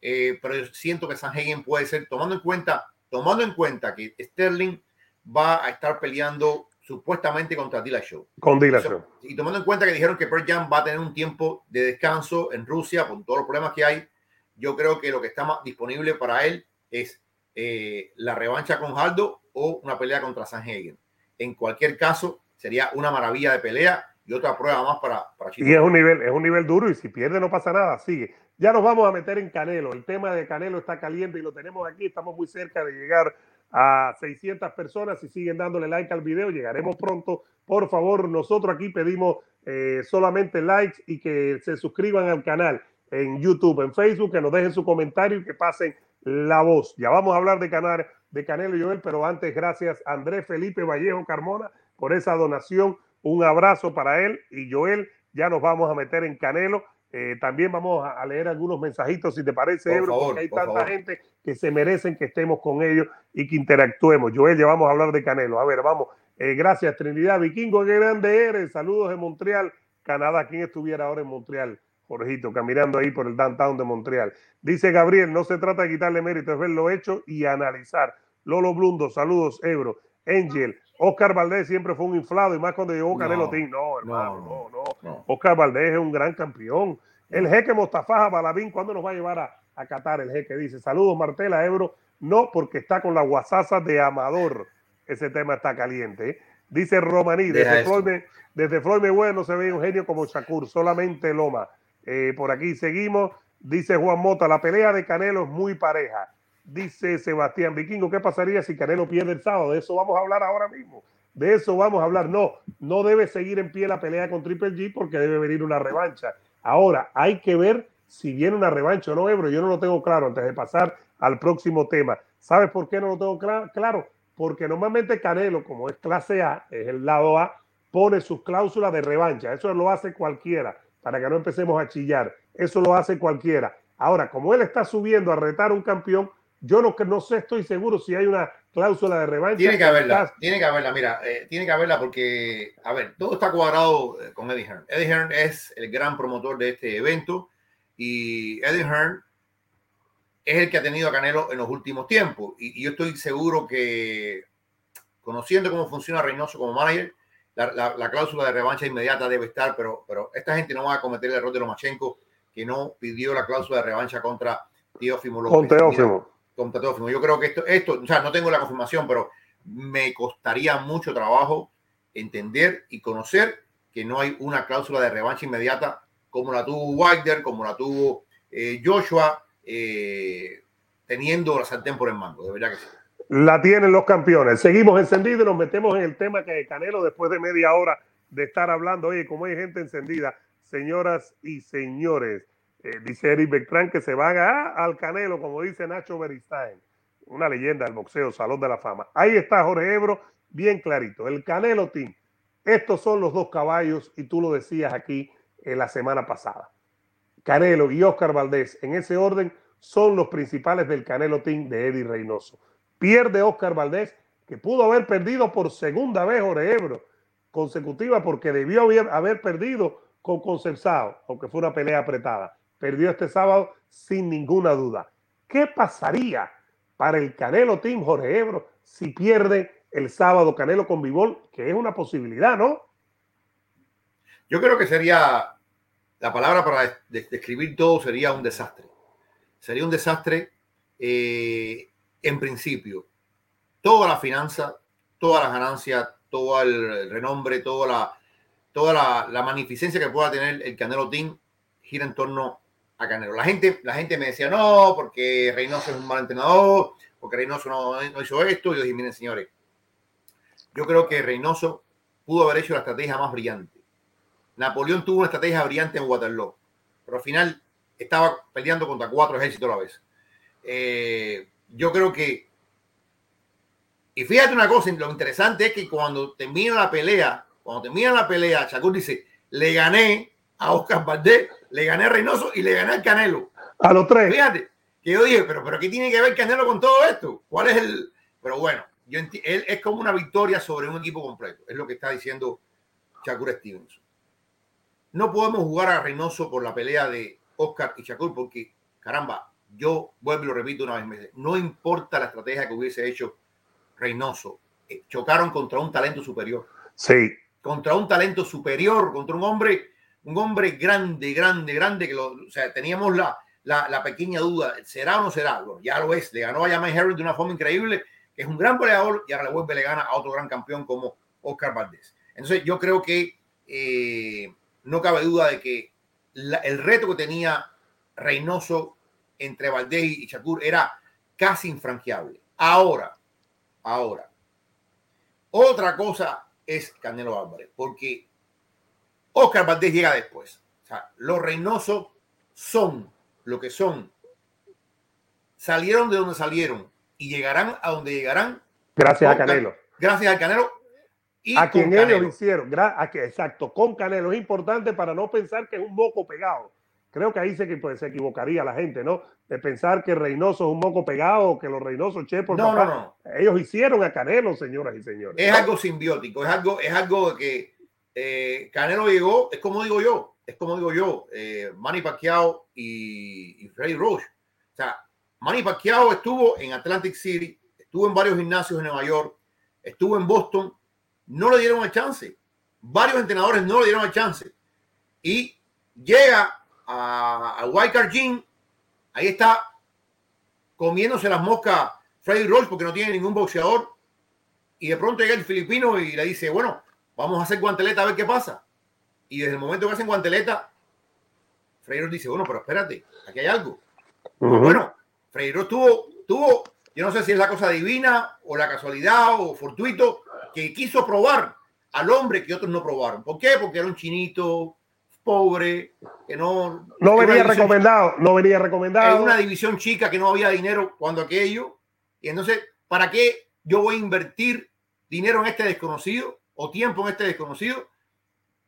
eh, pero yo siento que San Hagen puede ser, tomando en cuenta, tomando en cuenta que Sterling va a estar peleando supuestamente contra Dila Show. Con Dila Show. Y tomando en cuenta que dijeron que Pearl Jam va a tener un tiempo de descanso en Rusia con todos los problemas que hay, yo creo que lo que está más disponible para él es eh, la revancha con Aldo o una pelea contra Sanhagen. En cualquier caso, sería una maravilla de pelea y otra prueba más para, para Chile. Y es un nivel, es un nivel duro y si pierde no pasa nada, sigue. Ya nos vamos a meter en Canelo. El tema de Canelo está caliente y lo tenemos aquí. Estamos muy cerca de llegar a 600 personas. Si siguen dándole like al video, llegaremos pronto. Por favor, nosotros aquí pedimos eh, solamente likes y que se suscriban al canal en YouTube, en Facebook, que nos dejen su comentario y que pasen la voz. Ya vamos a hablar de, Canar, de Canelo y Joel, pero antes, gracias Andrés Felipe Vallejo Carmona por esa donación. Un abrazo para él y Joel. Ya nos vamos a meter en Canelo. Eh, también vamos a, leer algunos mensajitos, si te parece, Ebro, porque hay tanta gente que se merecen que estemos con ellos y que interactuemos. Joel, ya vamos a hablar de Canelo. A ver, vamos. Eh, gracias, Trinidad. Vikingo, qué grande eres. Saludos de Montreal, Canadá. ¿Quién estuviera ahora en Montreal? Jorgito, caminando ahí por el downtown de Montreal. Dice Gabriel, no se trata de quitarle mérito, es ver lo hecho y analizar. Lolo Blundo, saludos, Ebro. Angel, Oscar Valdés siempre fue un inflado y más cuando llegó Canelo no, No, hermano, no, no, no, Oscar Valdés es un gran campeón. El jeque Mostafaja Balabín, ¿cuándo nos va a llevar a, a Qatar? El jeque dice, saludos Martela, Ebro. No, porque está con la guasaza de Amador. Ese tema está caliente. ¿eh? Dice Romaní, desde Floyd, desde Floyd no se ve un genio como Shakur, solamente Loma. Eh, por aquí seguimos. Dice Juan Mota, la pelea de Canelo es muy pareja. Dice Sebastián Vikingo, ¿qué pasaría si Canelo pierde el sábado? De eso vamos a hablar ahora mismo. De eso vamos a hablar. No, no debe seguir en pie la pelea con Triple G porque debe venir una revancha. Ahora, hay que ver si viene una revancha o no, Ebro. Yo no lo tengo claro antes de pasar al próximo tema. ¿Sabes por qué no lo tengo claro? Porque normalmente Canelo, como es clase A, es el lado A, pone sus cláusulas de revancha. Eso lo hace cualquiera para que no empecemos a chillar. Eso lo hace cualquiera. Ahora, como él está subiendo a retar a un campeón, yo no, no sé, estoy seguro si hay una cláusula de revancha. Tiene que haberla, tiene que haberla, mira, eh, tiene que haberla porque, a ver, todo está cuadrado eh, con Eddie Hearn. Eddie Hearn es el gran promotor de este evento y Eddie Hearn es el que ha tenido a Canelo en los últimos tiempos. Y, y yo estoy seguro que, conociendo cómo funciona Reynoso como manager, la, cláusula de revancha inmediata debe estar, pero, pero esta gente no va a cometer el error de Lomachenko, que no pidió la cláusula de revancha contra Teófimo López. Con Teófimo. Contra Teófimo. Yo creo que esto, esto, o sea, no tengo la confirmación, pero me costaría mucho trabajo entender y conocer que no hay una cláusula de revancha inmediata como la tuvo Wilder, como la tuvo eh, Joshua, eh, teniendo la sartén por el mango. De verdad que sí la tienen los campeones. Seguimos encendidos y nos metemos en el tema que Canelo, después de media hora de estar hablando, oye, como hay gente encendida, señoras y señores, eh, dice Eric Beltrán que se van a, al Canelo, como dice Nacho Beristain, una leyenda del boxeo, Salón de la Fama. Ahí está Jorge Ebro, bien clarito. El Canelo Team. Estos son los dos caballos, y tú lo decías aquí en la semana pasada. Canelo y Oscar Valdés, en ese orden, son los principales del Canelo Team de Eddie Reynoso. Pierde Oscar Valdés, que pudo haber perdido por segunda vez Jorge Ebro consecutiva porque debió haber, perdido con Concepción, aunque fue una pelea apretada. Perdió este sábado sin ninguna duda. ¿Qué pasaría para el Canelo Team Jorge Ebro si pierde el sábado Canelo con Vivol? Que es una posibilidad, ¿no? Yo creo que sería, la palabra para describir todo sería un desastre. Sería un desastre eh, en principio, toda la finanza, todas las ganancias, todo el renombre, toda la, toda la, magnificencia que pueda tener el Canelo Team gira en torno a Canelo. La gente, la gente me decía, no, porque Reynoso es un mal entrenador, porque Reynoso no, no hizo esto. Y yo dije, miren, señores, yo creo que Reynoso pudo haber hecho la estrategia más brillante. Napoleón tuvo una estrategia brillante en Waterloo, pero al final estaba peleando contra cuatro ejércitos a la vez. Eh, yo creo que. Y fíjate una cosa, lo interesante es que cuando termina la pelea, cuando termina la pelea, Shakur dice: Le gané a Oscar Valdés, le gané a Reynoso y le gané al Canelo. A los tres. Fíjate, que yo dije, pero, pero ¿qué tiene que ver Canelo con todo esto? ¿Cuál es el.? Pero bueno, yo él es como una victoria sobre un equipo completo, es lo que está diciendo Shakur Stevenson. No podemos jugar a Reynoso por la pelea de Oscar y Shakur porque, caramba, yo vuelvo y lo repito una vez no importa la estrategia que hubiese hecho Reynoso, eh, chocaron contra un talento superior. Sí. Contra un talento superior, contra un hombre, un hombre grande, grande, grande, que lo, o sea, teníamos la, la, pequeña duda, ¿será o no será? ya lo es, le ganó a Jamie Harris de una forma increíble, que es un gran peleador, y ahora le vuelve le gana a otro gran campeón como Oscar Valdés. Entonces yo creo que eh, no cabe duda de que el reto que tenía Reynoso entre Valdés y Shakur era casi infranqueable. Ahora, ahora, otra cosa es Canelo Álvarez, porque Oscar Valdés llega después. O sea, los Reynosos son lo que son. Salieron de donde salieron y llegarán a donde llegarán. Gracias a Canelo. Gracias a Canelo. Y a quien ellos hicieron. exacto, con Canelo. Es importante para no pensar que es un moco pegado. Creo que ahí se, pues, se equivocaría la gente, ¿no? De pensar que Reynoso es un moco pegado, que los Reynosos, che, por no, no, no. Ellos hicieron a Canelo, señoras y señores. Es algo simbiótico, es algo, es algo que eh, Canelo llegó, es como digo yo, es como digo yo, eh, Manny Pacquiao y, y Roach. O sea, Manny Pacquiao estuvo en Atlantic City, estuvo en varios gimnasios en Nueva York, estuvo en Boston, no le dieron el chance. Varios entrenadores no le dieron el chance. Y llega a, a White Gym, ahí está comiéndose las moscas Freddy Roach porque no tiene ningún boxeador. Y de pronto llega el filipino y le dice, bueno, vamos a hacer guanteleta a ver qué pasa. Y desde el momento que hacen guanteleta, Freire dice, bueno, pero espérate, aquí hay algo. Bueno, Freire tuvo, tuvo, yo no sé si es la cosa divina o la casualidad o fortuito, que quiso probar al hombre que otros no probaron. ¿Por qué? Porque era un chinito pobre, que no... No venía recomendado, no venía recomendado. En una división chica que no había dinero cuando aquello. Y entonces, ¿para qué yo voy a invertir dinero en este desconocido o tiempo en este desconocido?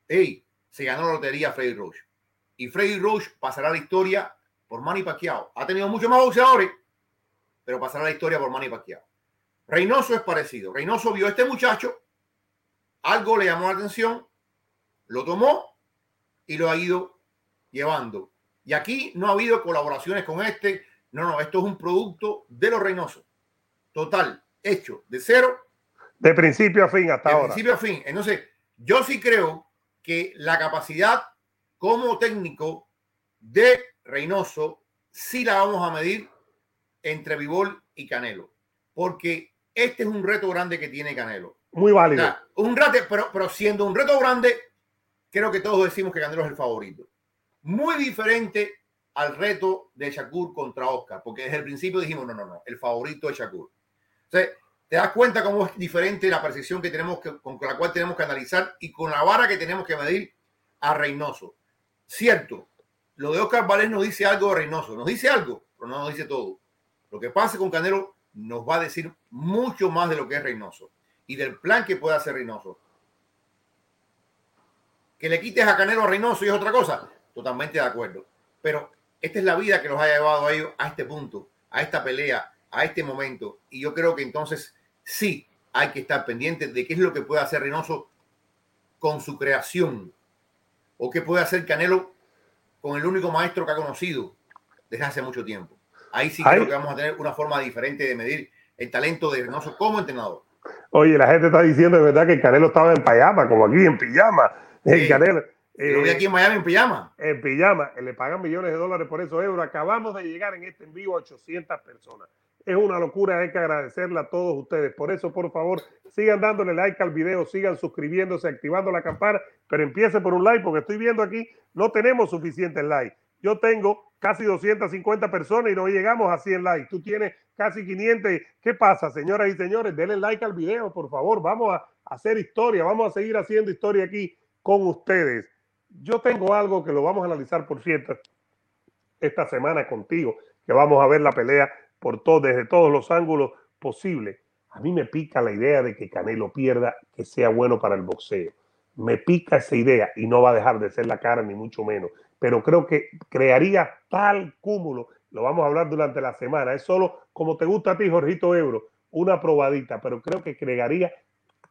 Hey, se ganó la lotería Freddy Roach. Y Freddy Roach pasará la historia por Manny Pacquiao. Ha tenido muchos más boxeadores, pero pasará la historia por Manny Pacquiao. Reynoso es parecido. Reynoso vio a este muchacho, algo le llamó la atención, lo tomó y lo ha ido llevando. Y aquí no ha habido colaboraciones con este. No, no, esto es un producto de los Reynosos. Total, hecho de cero. De principio a fin hasta ahora. De principio a fin. Entonces, yo sí creo que la capacidad como técnico de Reynoso sí la vamos a medir entre Vivol y Canelo. Porque este es un reto grande que tiene Canelo. Muy válido. un reto, pero, pero siendo un reto grande, creo que todos decimos que Canelo es el favorito. Muy diferente al reto de Shakur contra Oscar, porque desde el principio dijimos, no, no, no, el favorito es Shakur. Entonces, te das cuenta cómo es diferente la percepción que tenemos que, con la cual tenemos que analizar y con la vara que tenemos que medir a Reynoso. Cierto, lo de Oscar Valdés nos dice algo de Reynoso, nos dice algo, pero no nos dice todo. Lo que pase con Canelo nos va a decir mucho más de lo que es Reynoso y del plan que puede hacer Reynoso. Que le quites a Canelo a Reynoso y es otra cosa. Totalmente de acuerdo. Pero esta es la vida que los ha llevado a ellos a este punto, a esta pelea, a este momento. Y yo creo que entonces sí hay que estar pendiente de qué es lo que puede hacer Reynoso con su creación o qué puede hacer Canelo con el único maestro que ha conocido desde hace mucho tiempo. Ahí sí creo que vamos a tener una forma diferente de medir el talento de Reynoso como entrenador. Oye, la gente está diciendo de verdad que Canelo estaba en pijama, como aquí en pijama. El Canelo. lo vi aquí en Miami en pijama. En pijama. Le pagan millones de dólares por esos euros. Acabamos de llegar en este envío a 800 personas. Es una locura, hay que agradecerle a todos ustedes. Por eso, por favor, sigan dándole like al video, sigan suscribiéndose, activando la campana, pero empiece por un like, porque estoy viendo aquí, no tenemos suficientes likes. Yo tengo casi 250 personas y no llegamos a 100 likes. Tú tienes casi 500. ¿Qué pasa, señoras y señores? Denle like al video, por favor. Vamos a hacer historia, vamos a seguir haciendo historia aquí con ustedes. Yo tengo algo que lo vamos a analizar, por cierto, esta semana contigo, que vamos a ver la pelea por desde todos los ángulos posibles. A mí me pica la idea de que Canelo pierda, que sea bueno para el boxeo. Me pica esa idea y no va a dejar de ser la cara, ni mucho menos. Pero creo que crearía tal cúmulo, lo vamos a hablar durante la semana. Es solo como te gusta a ti, Jorgito Euro, una probadita, pero creo que crearía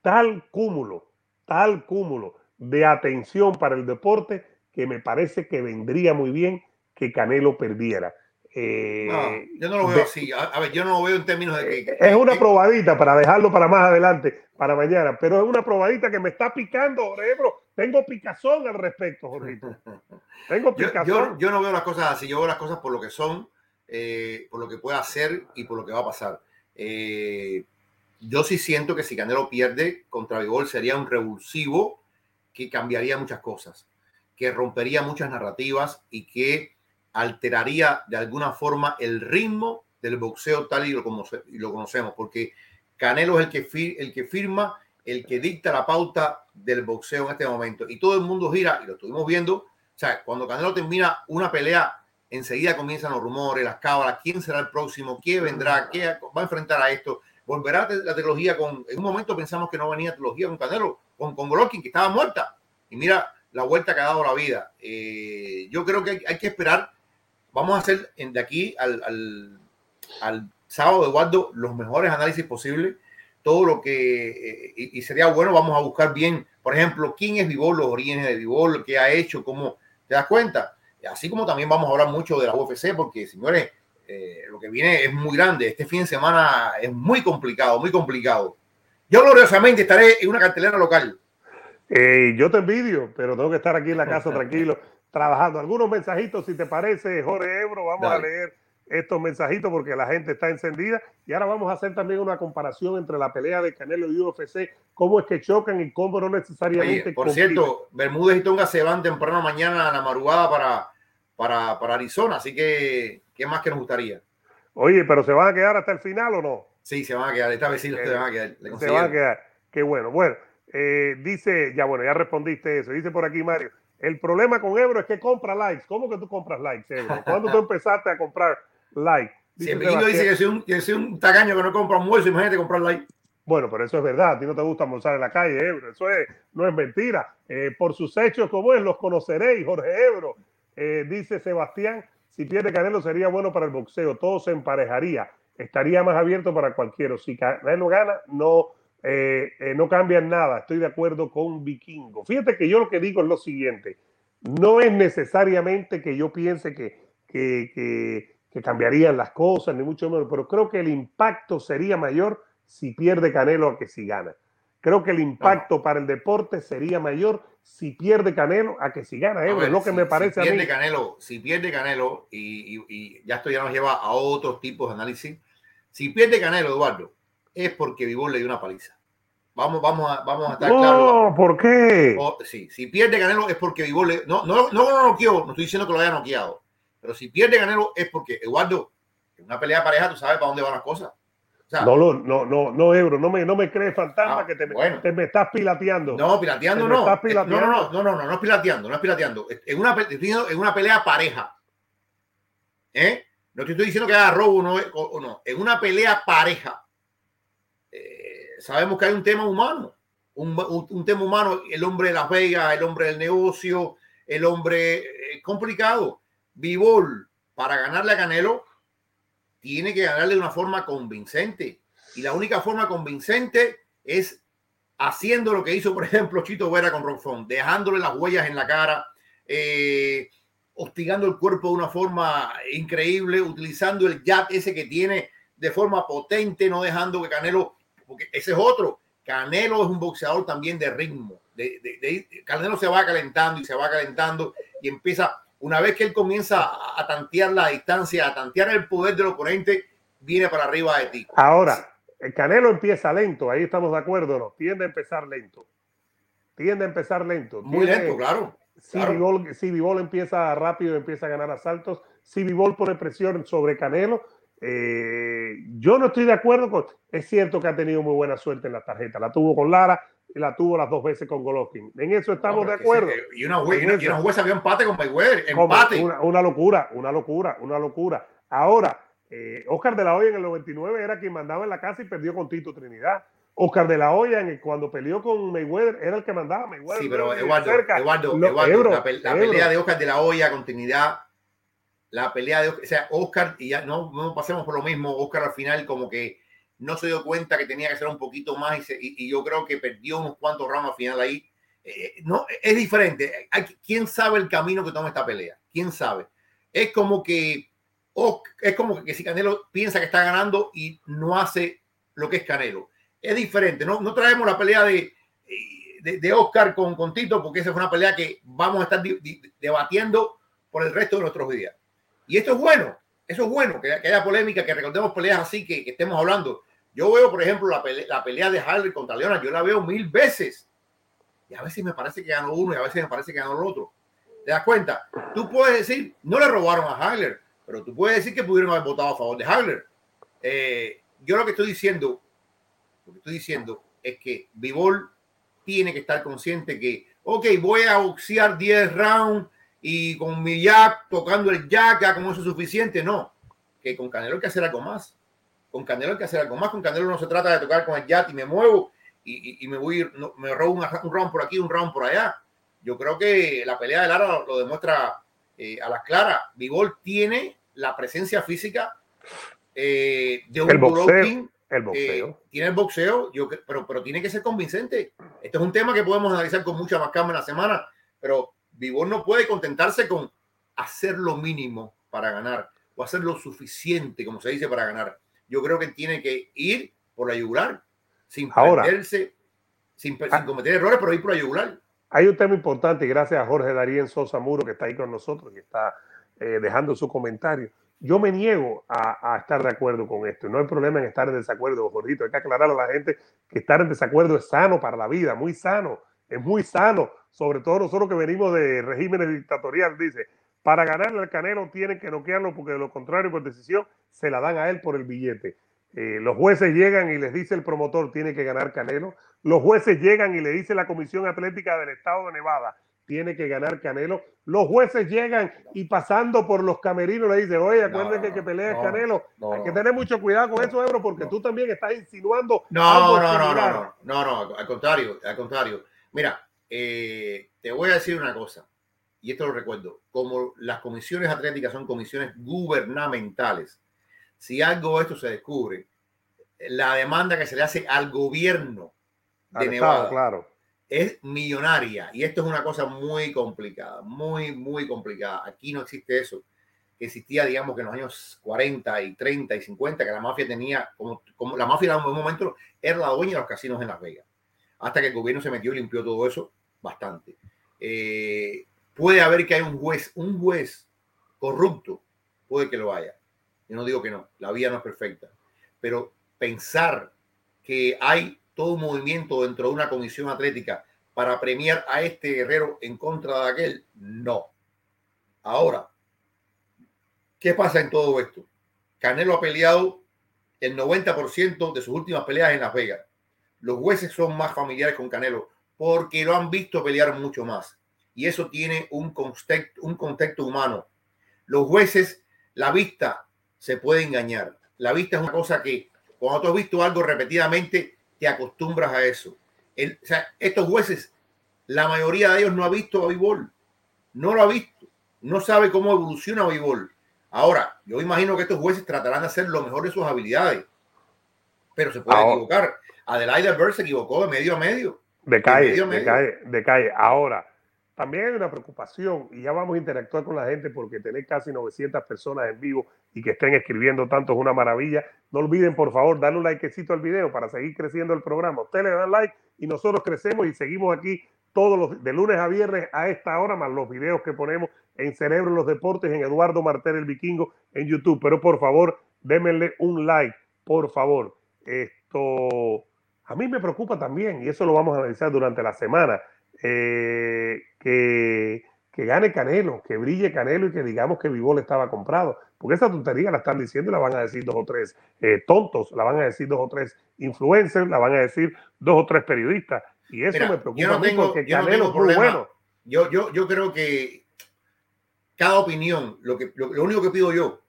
tal cúmulo, tal cúmulo de atención para el deporte que me parece que vendría muy bien que Canelo perdiera. Eh, yo no lo veo así. A, ver, yo no lo veo en términos de que. Es una probadita para dejarlo para más adelante, para mañana, pero es una probadita que me está picando, cerebro. Tengo picazón al respecto, Jorgito. Tengo picazón. Yo, no veo las cosas así, yo veo las cosas por lo que son, eh, por lo que puede hacer y por lo que va a pasar. Eh, yo sí siento que si Canelo pierde contra Vigol sería un revulsivo que cambiaría muchas cosas, que rompería muchas narrativas y que alteraría de alguna forma el ritmo del boxeo tal y lo, como, y lo conocemos, porque Canelo es el que, el que firma el que dicta la pauta del boxeo en este momento. Y todo el mundo gira, y lo estuvimos viendo. O sea, cuando Canelo termina una pelea, enseguida comienzan los rumores, las cábalas, quién será el próximo, quién vendrá, qué va a enfrentar a esto. Volverá la trilogía con. En un momento pensamos que no venía trilogía con Canelo, con, con Golovkin, que estaba muerta. Y mira la vuelta que ha dado la vida. Eh, yo creo que hay, que esperar. Vamos a hacer de aquí al, al, al sábado, Eduardo, los mejores análisis posibles todo lo que, eh, y, sería bueno, vamos a buscar bien, por ejemplo, quién es Vivol, los orígenes de Vivol, qué ha hecho, cómo, ¿te das cuenta? Así como también vamos a hablar mucho de la UFC, porque señores, eh, lo que viene es muy grande, este fin de semana es muy complicado, muy complicado. Yo gloriosamente estaré en una cartelera local. Eh, yo te envidio, pero tengo que estar aquí en la casa tranquilo, trabajando. Algunos mensajitos, si te parece, Jorge Ebro, vamos a leer estos mensajitos porque la gente está encendida. Y ahora vamos a hacer también una comparación entre la pelea de Canelo y UFC, cómo es que chocan y cómo no necesariamente. por cierto, Bermúdez y Tonga se van temprano mañana a la madrugada para, para, para Arizona, así que, ¿qué más que nos gustaría? Oye, pero ¿se van a quedar hasta el final o no? Sí, se van a quedar, esta vez sí se van a quedar. Se van a quedar. Qué bueno. Bueno, eh, dice, ya bueno, ya respondiste eso. Dice por aquí Mario, el problema con Ebro es que compra likes. ¿Cómo que tú compras likes, Ebro? ¿Cuándo tú empezaste a comprar like. Siempre dice que soy, un, que soy un tacaño que no compra bolso, imagínate comprar like. Bueno, pero eso es verdad. A ti no te gusta almorzar en la calle, Ebro. Eso es, no es mentira. Eh, por sus hechos como es, los conoceréis, Jorge Ebro. Eh, dice Sebastián, si pierde Canelo sería bueno para el boxeo. Todo se emparejaría. Estaría más abierto para cualquiera. Si Canelo gana, no, eh, no cambia nada. Estoy de acuerdo con Vikingo. Fíjate que yo lo que digo es lo siguiente. No es necesariamente que yo piense que, que, que que cambiarían las cosas, ni mucho menos, pero creo que el impacto sería mayor si pierde Canelo a que si gana. Creo que el impacto para el deporte sería mayor si pierde Canelo a que si gana. es lo que me parece si pierde Canelo, si pierde Canelo, y, ya esto ya nos lleva a otros tipos de análisis, si pierde Canelo, Eduardo, es porque Vivol le dio una paliza. Vamos, vamos, a, vamos a estar no, claros. ¿por qué? sí, si pierde Canelo es porque Vivol le... No, no, no lo noqueó, no estoy diciendo que lo haya noqueado pero si pierde Canelo es porque, Eduardo, en una pelea pareja tú sabes para dónde van las cosas. no, no, no, no, no, Ebro, no me, no me crees fantasma ah, que te, te, me estás pilateando. No, pilateando no. no. No, no, no, no, no, no, es pilateando, no es pilateando. En una, en una pelea pareja. ¿Eh? No te estoy diciendo que haga robo no, o, no. En una pelea pareja. Sabemos que hay un tema humano. Un, tema humano, el hombre de Las Vegas, el hombre del negocio, el hombre eh, complicado. Vivol, para ganarle a Canelo, tiene que ganarle de una forma convincente. Y la única forma convincente es haciendo lo que hizo, por ejemplo, Chito Vera con Rockfon, dejándole las huellas en la cara, eh, hostigando el cuerpo de una forma increíble, utilizando el jab ese que tiene de forma potente, no dejando que Canelo, porque ese es otro. Canelo es un boxeador también de ritmo. de, Canelo se va calentando y se va calentando y empieza una vez que él comienza a tantear la distancia, a tantear el poder del oponente, viene para arriba de ti. Ahora, el Canelo empieza lento, ahí estamos de acuerdo, ¿no? Tiende a empezar lento. Tiende a empezar lento. Muy lento, claro. Si, claro. empieza rápido, empieza a ganar asaltos. Si Vivol pone presión sobre Canelo, eh, yo no estoy de acuerdo con. Es cierto que ha tenido muy buena suerte en la tarjeta. La tuvo con Lara, y la tuvo las dos veces con Golovkin. En eso estamos de acuerdo. y una, jueza había empate con Mayweather. Empate. Una, locura, una locura, una locura. Ahora, eh, Oscar de la Hoya en el 99 era quien mandaba en la casa y perdió con Tito Trinidad. Oscar de la Hoya, en cuando peleó con Mayweather, era el que mandaba. Mayweather sí, pero Eduardo, Eduardo, Eduardo la, pelea de Oscar de la Hoya con Trinidad, la pelea de o sea, Oscar, y ya no, no pasemos por lo mismo, Oscar al final como que no se dio cuenta que tenía que ser un poquito más y, yo creo que perdió unos cuantos rounds al final ahí. Eh, no, es diferente. Hay, ¿Quién sabe el camino que toma esta pelea? ¿Quién sabe? Es como que es como que si Canelo piensa que está ganando y no hace lo que es Canelo. Es diferente. No, no traemos la pelea de, de, Oscar con, con, Tito porque esa fue una pelea que vamos a estar debatiendo por el resto de nuestros días. Y esto es bueno. Eso es bueno, que, haya polémica, que recordemos peleas así, que, que estemos hablando. Yo veo, por ejemplo, la pelea, la pelea de Harley contra Leona, yo la veo mil veces. Y a veces me parece que ganó uno y a veces me parece que ganó el otro. ¿Te das cuenta? Tú puedes decir, no le robaron a Hagler, pero tú puedes decir que pudieron haber votado a favor de Hagler. Eh, yo lo que estoy diciendo, lo que estoy diciendo es que Vivol tiene que estar consciente que, ok, voy a boxear 10 rounds y con mi jack tocando el jack, como eso es suficiente. No, que con Canelo hay que hacer algo más. Con Canelo hay que hacer algo más. Con Canelo no se trata de tocar con el jack y me muevo y, me voy, me robo un, round por aquí, un round por allá. Yo creo que la pelea de Lara lo, demuestra eh, a las claras. Vivol tiene la presencia física eh, de un el boxeo, el boxeo. Eh, tiene el boxeo, yo, pero, pero tiene que ser convincente. Este es un tema que podemos analizar con mucha más calma en la semana, pero Vivol no puede contentarse con hacer lo mínimo para ganar o hacer lo suficiente, como se dice, para ganar. Yo creo que tiene que ir por la yugular, sin perderse, sin, ah. cometer errores, pero ir por la yugular. Hay un tema importante y gracias a Jorge Darío Sosa Muro que está ahí con nosotros y está eh, dejando su comentario. Yo me niego a, estar de acuerdo con esto. No hay problema en estar en desacuerdo, Jorgito. Hay que aclarar a la gente que estar en desacuerdo es sano para la vida, muy sano. Es muy sano. Sobre todo nosotros que venimos de regímenes dictatoriales, dice, para ganarle al Canelo tienen que noquearlo porque de lo contrario, por decisión, se la dan a él por el billete. Eh, los jueces llegan y les dice el promotor, tiene que ganar Canelo. Los jueces llegan y le dice la Comisión Atlética del Estado de Nevada, tiene que ganar Canelo. Los jueces llegan y pasando por los camerinos le dicen, oye, acuérdense que, pelea Canelo. Hay que tener mucho cuidado con eso, Ebro, porque tú también estás insinuando. No, no, no, no, no, no, al contrario, al contrario. Mira, eh, te voy a decir una cosa, y esto lo recuerdo, como las comisiones atléticas son comisiones gubernamentales, si algo de esto se descubre, la demanda que se le hace al gobierno de Nevada, claro es millonaria y esto es una cosa muy complicada, muy, muy complicada. Aquí no existe eso, que existía, digamos, que en los años 40 y 30 y 50, que la mafia tenía, como, como la mafia en un momento era la dueña de los casinos en Las Vegas, hasta que el gobierno se metió y limpió todo eso bastante. Eh, puede haber que hay un juez, un juez corrupto, puede que lo haya. Yo no digo que no, la vida no es perfecta, pero pensar que hay todo un movimiento dentro de una comisión atlética para premiar a este guerrero en contra de aquel, no. Ahora, ¿qué pasa en todo esto? Canelo ha peleado el 90% de sus últimas peleas en Las Vegas. Los jueces son más familiares con Canelo porque lo han visto pelear mucho más. Y eso tiene un contexto, un contexto humano. Los jueces, la vista se puede engañar. La vista es una cosa que cuando tú has visto algo repetidamente, te acostumbras a eso. o sea, estos jueces, la mayoría de ellos no ha visto a béisbol, no lo ha visto, no sabe cómo evoluciona béisbol. Ahora, yo imagino que estos jueces tratarán de hacer lo mejor de sus habilidades, pero se puede equivocar. Adelaide Bird se equivocó de medio a medio. De calle, de, calle, de calle. Ahora, también hay una preocupación y ya vamos a interactuar con la gente porque tener casi 900 personas en vivo y que estén escribiendo tanto es una maravilla. No olviden, por favor, darle un likecito al video para seguir creciendo el programa. Ustedes le dan like y nosotros crecemos y seguimos aquí todos los de lunes a viernes a esta hora, más los videos que ponemos en Cerebro los Deportes, en Eduardo Martel el Vikingo en YouTube. Pero por favor, démenle un like, por favor. Esto a mí me preocupa también y eso lo vamos a analizar durante la semana eh, que, gane Canelo, que brille Canelo y que digamos que Vivol estaba comprado. Porque esa tontería la están diciendo y la van a decir dos o tres eh, tontos, la van a decir dos o tres influencers, la van a decir dos o tres periodistas. Y eso me preocupa yo no porque Canelo es muy bueno. Yo, yo, yo creo que cada opinión, lo, que, lo, único que pido yo,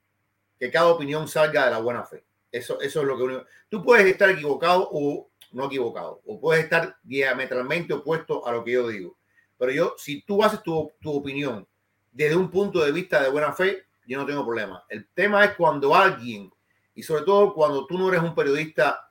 que cada opinión salga de la buena fe. Eso, eso es lo que Tú puedes estar equivocado o no equivocado. O puedes estar diametralmente opuesto a lo que yo digo. Pero yo, si tú haces tu, tu opinión desde un punto de vista de buena fe, yo no tengo problema. El tema es cuando alguien, y sobre todo cuando tú no eres un periodista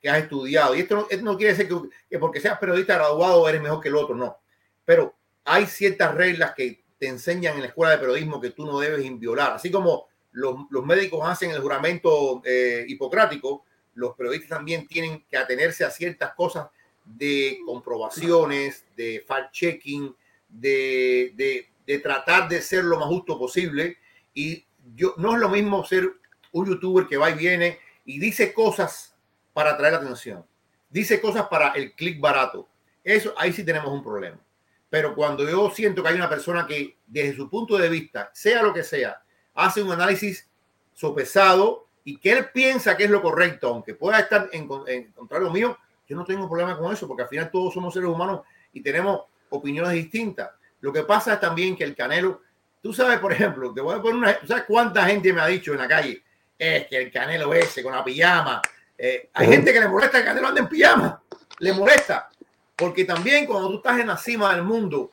que has estudiado, y esto no, esto no quiere decir que, que, porque seas periodista graduado eres mejor que el otro, no. Pero hay ciertas reglas que te enseñan en la escuela de periodismo que tú no debes inviolar. Así como los, los médicos hacen el juramento eh, hipocrático, los periodistas también tienen que atenerse a ciertas cosas de comprobaciones, de fact-checking, de, tratar de ser lo más justo posible. Y yo, no es lo mismo ser un youtuber que va y viene y dice cosas para atraer atención, dice cosas para el clic barato. Eso ahí sí tenemos un problema. Pero cuando yo siento que hay una persona que desde su punto de vista, sea lo que sea, hace un análisis sopesado y que él piensa que es lo correcto, aunque pueda estar en, en contrario mío, Yo no tengo problema con eso, porque al final todos somos seres humanos y tenemos opiniones distintas. Lo que pasa es también que el Canelo, tú sabes, por ejemplo, te voy a poner una, ¿sabes cuánta gente me ha dicho en la calle? Es que el Canelo ese con la pijama. Eh, hay gente que le molesta que el Canelo ande en pijama. Le molesta. Porque también cuando tú estás en la cima del mundo,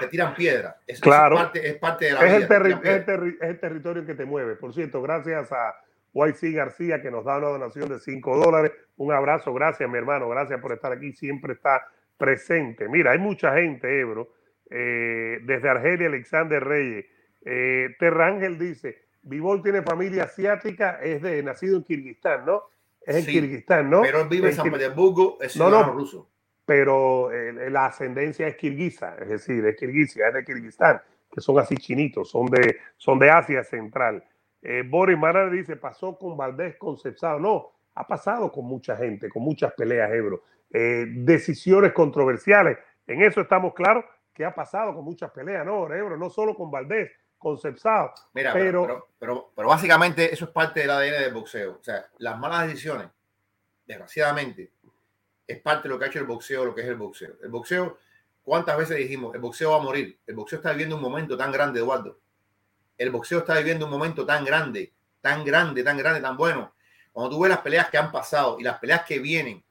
te tiran piedra. claro. Es parte, de la es vida. El es, el territorio que te mueve. Por cierto, gracias a YC García que nos da una donación de 5 dólares. Un abrazo, gracias mi hermano, gracias por estar aquí, siempre está presente. Mira, hay mucha gente, Ebro, eh, desde Argelia, Alexander Reyes. Eh, Terrangel dice, Vivol tiene familia asiática, es de nacido en Kirguistán, ¿no? Es en Kirguistán, ¿no? Pero vive en, San Petersburgo, es no, no, ruso. Pero eh, la ascendencia es kirguisa, es decir, es kirguisia, es de Kirguistán, que son así chinitos, son de, son de Asia Central. Eh, Boris Marar dice, pasó con Valdés Concepción. No, ha pasado con mucha gente, con muchas peleas, Ebro. Eh, decisiones controversiales. En eso estamos claros que ha pasado con muchas peleas, ¿no, Ebro? No solo con Valdés, Concepción. Mira, pero, pero, pero, básicamente eso es parte del ADN del boxeo. O sea, las malas decisiones, desgraciadamente, es parte de lo que ha hecho el boxeo, lo que es el boxeo. El boxeo, ¿cuántas veces dijimos? El boxeo va a morir. El boxeo está viviendo un momento tan grande, Eduardo el boxeo está viviendo un momento tan grande, tan grande, tan grande, tan bueno. Cuando tú ves las peleas que han pasado y las peleas que vienen,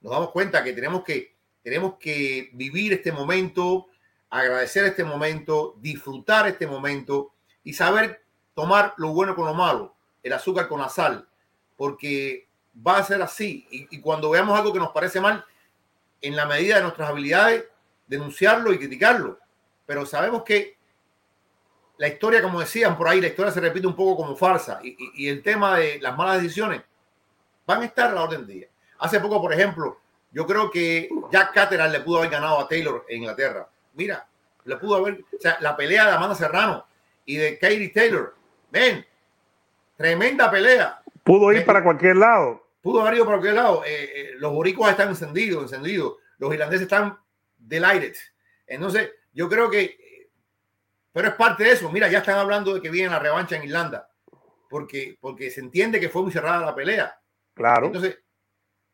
nos damos cuenta que tenemos que, tenemos que vivir este momento, agradecer este momento, disfrutar este momento y saber tomar lo bueno con lo malo, el azúcar con la sal, porque va a ser así. Y, y cuando veamos algo que nos parece mal, en la medida de nuestras habilidades, denunciarlo y criticarlo. Pero sabemos que la historia, como decían por ahí, la historia se repite un poco como farsa y, el tema de las malas decisiones van a estar a la orden del día. Hace poco, por ejemplo, yo creo que Jack Cateran le pudo haber ganado a Taylor en Inglaterra. Mira, le pudo haber, o sea, la pelea de Amanda Serrano y de Katie Taylor, ven, tremenda pelea. Pudo ir para cualquier lado. Pudo haber ido para cualquier lado. Eh, eh, los boricuas están encendidos, encendidos. Los irlandeses están delighted. Entonces, yo creo que pero es parte de eso. Mira, ya están hablando de que viene la revancha en Irlanda. Porque, porque se entiende que fue muy cerrada la pelea. Claro. Entonces,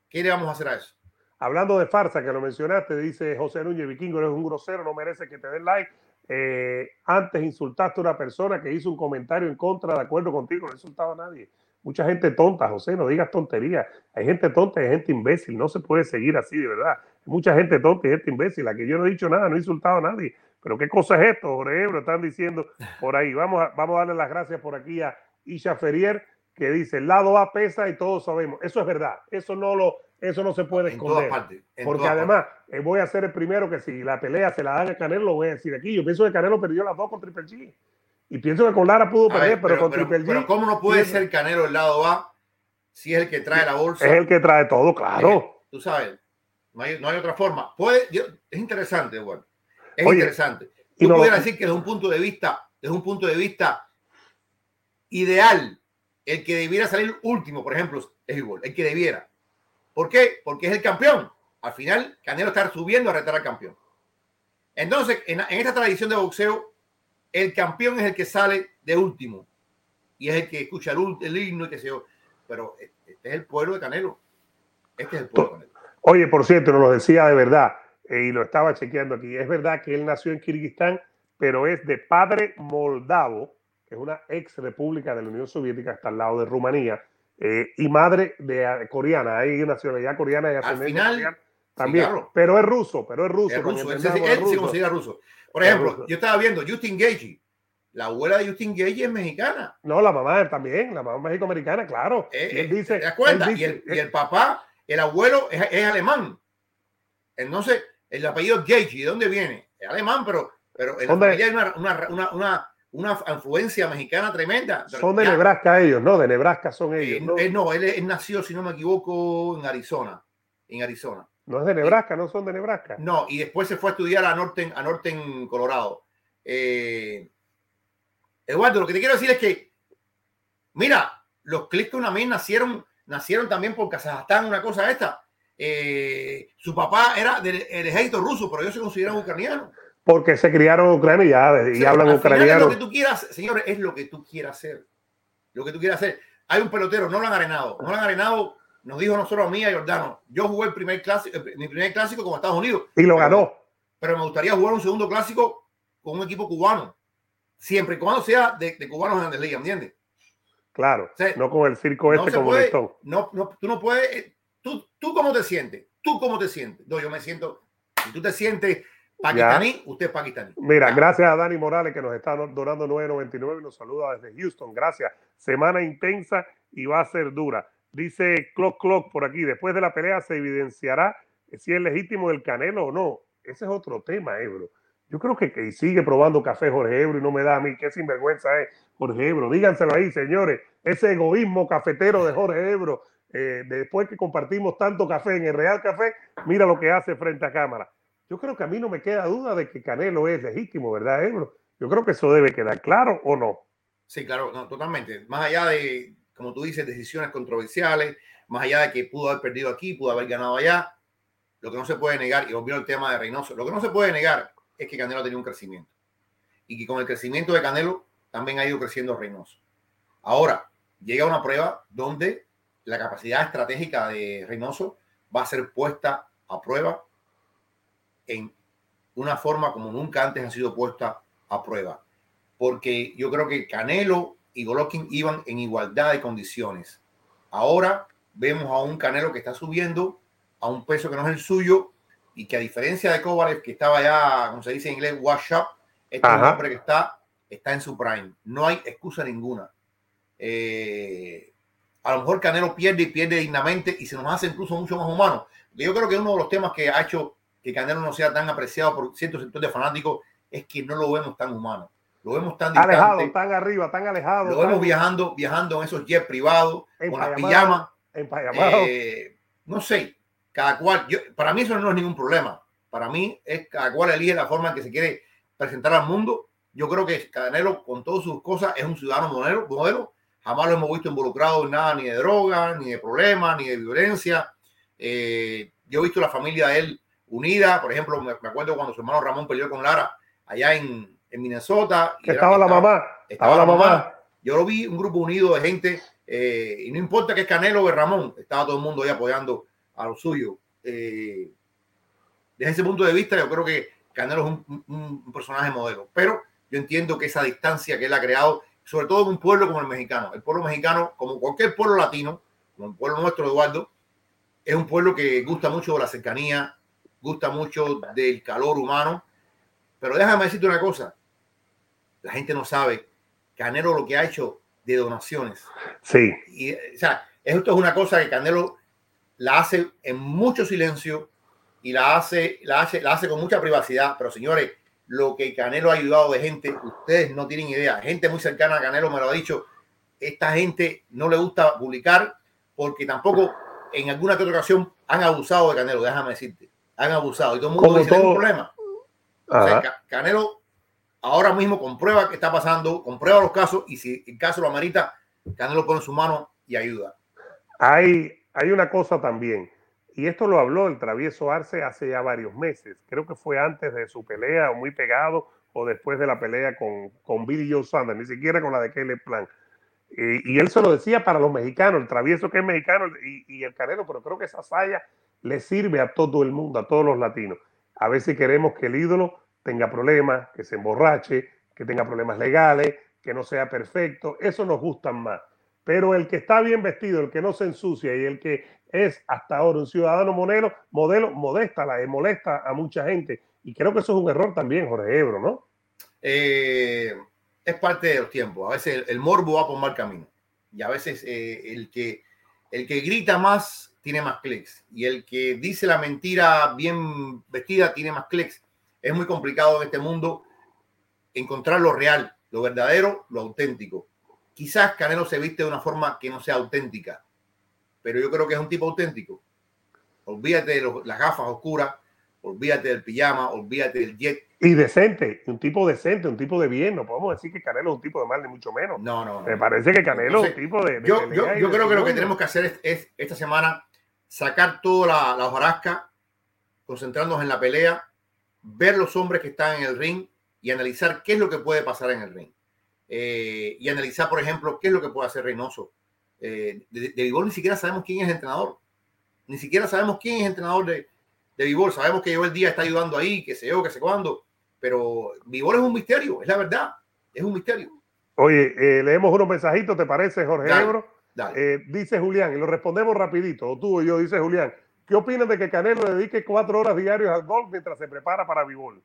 ¿qué le vamos a hacer a eso? Hablando de farsa, que lo mencionaste, dice José Núñez Vikingo, eres un grosero, no merece que te den like. Eh, antes insultaste a una persona que hizo un comentario en contra, de acuerdo contigo, no he insultado a nadie. Mucha gente tonta, José, no digas tonterías. Hay gente tonta y hay gente imbécil, no se puede seguir así, de verdad. Mucha gente tonta y gente imbécil, la que yo no he dicho nada, no he insultado a nadie. Pero qué cosa es esto, Jorge Ebro, están diciendo por ahí. Vamos a, vamos a darle las gracias por aquí a Isha Ferrier, que dice, el lado A pesa y todos sabemos. Eso es verdad, eso no lo, eso no se puede esconder. porque además, eh, voy a ser el primero que si la pelea se la dan a Canelo, lo voy a decir aquí. Yo pienso que Canelo perdió las dos con Triple G. Y pienso que con Lara pudo perder, pero, con Triple G. Pero ¿cómo no puede ser Canelo el lado A si es el que trae la bolsa? Es el que trae todo, claro. tú sabes, no hay, no hay otra forma. Puede, es interesante, bueno. Es interesante. Tú pudieras decir que desde un punto de vista, desde un punto de vista ideal, el que debiera salir último, por ejemplo, es igual, el que debiera. ¿Por qué? Porque es el campeón. Al final, Canelo está subiendo a retar al campeón. Entonces, en, esta tradición de boxeo, el campeón es el que sale de último y es el que escucha el, el himno y que se Pero este es el pueblo de Canelo. Este es el pueblo de Canelo. Oye, por cierto, nos lo decía de verdad. Eh, y lo estaba chequeando aquí. Es verdad que él nació en Kirguistán, pero es de padre moldavo, que es una ex república de la Unión Soviética, está al lado de Rumanía, eh, y madre de ah, coreana, hay nacionalidad coreana y ascendencia coreana también, pero es ruso, pero es ruso. Es ruso, él, se considera ruso. Por ejemplo, yo estaba viendo Justin Gagey, la abuela de Justin Gagey es mexicana. No, la mamá también, la mamá méxico-americana, claro. Eh, él dice, y, el, papá, el abuelo es, es alemán. Entonces, el apellido Gagey, ¿de dónde viene? Es alemán, pero, pero en la hay una, una, una, una, influencia mexicana tremenda. Son de Nebraska ellos, ¿no? De Nebraska son ellos. ¿no? Él, no, él, nació, si no me equivoco, en Arizona. En Arizona. No es de Nebraska, no son de Nebraska. No, y después se fue a estudiar a Norten, a Norten Colorado. Eh, Eduardo, lo que te quiero decir es que, mira, los Clifton también nacieron, nacieron también por Kazajstán, una cosa esta. Eh, su papá era del, ejército ruso, pero ellos se consideran ucranianos. Porque se criaron en Ucrania y, hablan ucraniano. lo que tú quieras, señores, es lo que tú quieras hacer. Lo que tú quieras hacer. Hay un pelotero, no lo han arenado. No lo han arenado nos dijo nosotros a mí a Jordano, yo jugué el primer clásico, mi primer clásico con Estados Unidos. Y lo ganó. Pero me gustaría jugar un segundo clásico con un equipo cubano. Siempre y cuando sea de, cubanos en la liga, ¿entiendes? Claro, no con el circo este como no, no, tú no puedes, eh, tú, tú cómo te sientes, tú cómo te sientes. No, yo me siento, si tú te sientes pakistaní, usted es pakistaní. Mira, gracias a Dani Morales que nos está donando 9.99 y nos saluda desde Houston. Gracias. Semana intensa y va a ser dura. Dice Clock Clock por aquí, después de la pelea se evidenciará si es legítimo el Canelo o no. Ese es otro tema, Ebro. Yo creo que, que sigue probando café Jorge Ebro y no me da a mí. Qué sinvergüenza es Jorge Ebro. Díganselo ahí, señores. Ese egoísmo cafetero de Jorge Ebro, eh, después que compartimos tanto café en el Real Café, mira lo que hace frente a cámara. Yo creo que a mí no me queda duda de que Canelo es legítimo, ¿verdad, Ebro? Yo creo que eso debe quedar claro o no. Sí, claro, totalmente. Más allá de, como tú dices, decisiones controversiales, más allá de que pudo haber perdido aquí, pudo haber ganado allá, lo que no se puede negar, y volvió el tema de Reynoso, lo que no se puede negar es que Canelo ha tenido un crecimiento. Y que con el crecimiento de Canelo también ha ido creciendo Reynoso. Ahora, llega una prueba donde la capacidad estratégica de Reynoso va a ser puesta a prueba en una forma como nunca antes ha sido puesta a prueba. Porque yo creo que Canelo y Golovkin iban en igualdad de condiciones. Ahora vemos a un Canelo que está subiendo a un peso que no es el suyo y que a diferencia de Kovalev, que estaba ya, como se dice en inglés, wash up, este hombre que está, está en su prime. No hay excusa ninguna. Eh, a lo mejor Canelo pierde y pierde dignamente y se nos hace incluso mucho más humano. Yo creo que uno de los temas que ha hecho que Canelo no sea tan apreciado por ciertos sectores de fanáticos es que no lo vemos tan humano. Lo vemos tan distante. Alejado, tan arriba, tan alejado. Lo vemos viajando, viajando en esos jets privados, con las pijamas. Eh, no sé, cada cual, yo, para mí eso no es ningún problema. Para mí es cada cual elige la forma en que se quiere presentar al mundo. Yo creo que Canelo, con todas sus cosas, es un ciudadano modelo. modelo. Jamás lo hemos visto involucrado en nada, ni de droga, ni de problemas, ni de violencia. Eh, yo he visto la familia de él unida. Por ejemplo, me, acuerdo cuando su hermano Ramón peleó con Lara allá en, en Minnesota. Y estaba, la mamá. Estaba, la mamá. Yo lo vi un grupo unido de gente, eh, y no importa que es Canelo o Ramón, estaba todo el mundo ahí apoyando a lo suyo. Eh, desde ese punto de vista, yo creo que Canelo es un, personaje modelo, pero yo entiendo que esa distancia que él ha creado, sobre todo en un pueblo como el mexicano, el pueblo mexicano, como cualquier pueblo latino, como el pueblo nuestro, Eduardo, es un pueblo que gusta mucho de la cercanía, gusta mucho del calor humano, pero déjame decirte una cosa, la gente no sabe Canelo lo que ha hecho de donaciones. Sí. Y, o sea, esto es una cosa que Canelo la hace en mucho silencio y la hace, la hace, la hace con mucha privacidad. Pero señores, lo que Canelo ha ayudado de gente, ustedes no tienen idea. Gente muy cercana a Canelo me lo ha dicho. Esta gente no le gusta publicar porque tampoco en alguna otra ocasión han abusado de Canelo, déjame decirte. Han abusado y todo el mundo dice, todo... un problema. Canelo ahora mismo comprueba qué está pasando, comprueba los casos y si el caso lo amerita, Canelo pone su mano y ayuda. Hay, hay una cosa también, y esto lo habló el travieso Arce hace ya varios meses, creo que fue antes de su pelea o muy pegado o después de la pelea con, con Billy Joe Sanders, ni siquiera con la de Kelly Plan. Y, él se lo decía para los mexicanos, el travieso que es mexicano y, y, el canelo, pero creo que esa saya le sirve a todo el mundo, a todos los latinos. A ver si queremos que el ídolo tenga problemas, que se emborrache, que tenga problemas legales, que no sea perfecto, eso nos gusta más. Pero el que está bien vestido, el que no se ensucia y el que es hasta ahora un ciudadano modelo, modelo modesta, la molesta a mucha gente. Y creo que eso es un error también, Jorge Ebro, ¿no? Eh, es parte de los tiempos. A veces el, morbo va por mal camino. Y a veces eh, el, que, el que grita más tiene más clics. Y el que dice la mentira bien vestida tiene más clics. Es muy complicado en este mundo encontrar lo real, lo verdadero, lo auténtico. Quizás Canelo se viste de una forma que no sea auténtica, pero yo creo que es un tipo auténtico. Olvídate de las gafas oscuras, olvídate del pijama, olvídate del jet. Y decente, un tipo decente, un tipo de bien. No podemos decir que Canelo es un tipo de mal, ni mucho menos. No, no. Me parece que Canelo es un tipo de. yo, yo, creo que lo que tenemos que hacer es, esta semana sacar toda la, la hojarasca, concentrarnos en la pelea, ver los hombres que están en el ring y analizar qué es lo que puede pasar en el ring. Eh, y analizar, por ejemplo, qué es lo que puede hacer Reynoso. Eh, de, de ni siquiera sabemos quién es el entrenador. Ni siquiera sabemos quién es el entrenador de, de. Sabemos que el día está ayudando ahí, que sé yo, que sé cuándo. Pero Vivol es un misterio, es la verdad. Es un misterio. Oye, eh, leemos unos mensajitos, ¿te parece, Jorge Ebro? Dice Julián, y lo respondemos rapidito, o tú o yo, dice Julián, ¿qué opinas de que Canelo dedique cuatro horas diarias al golf mientras se prepara para Vivol?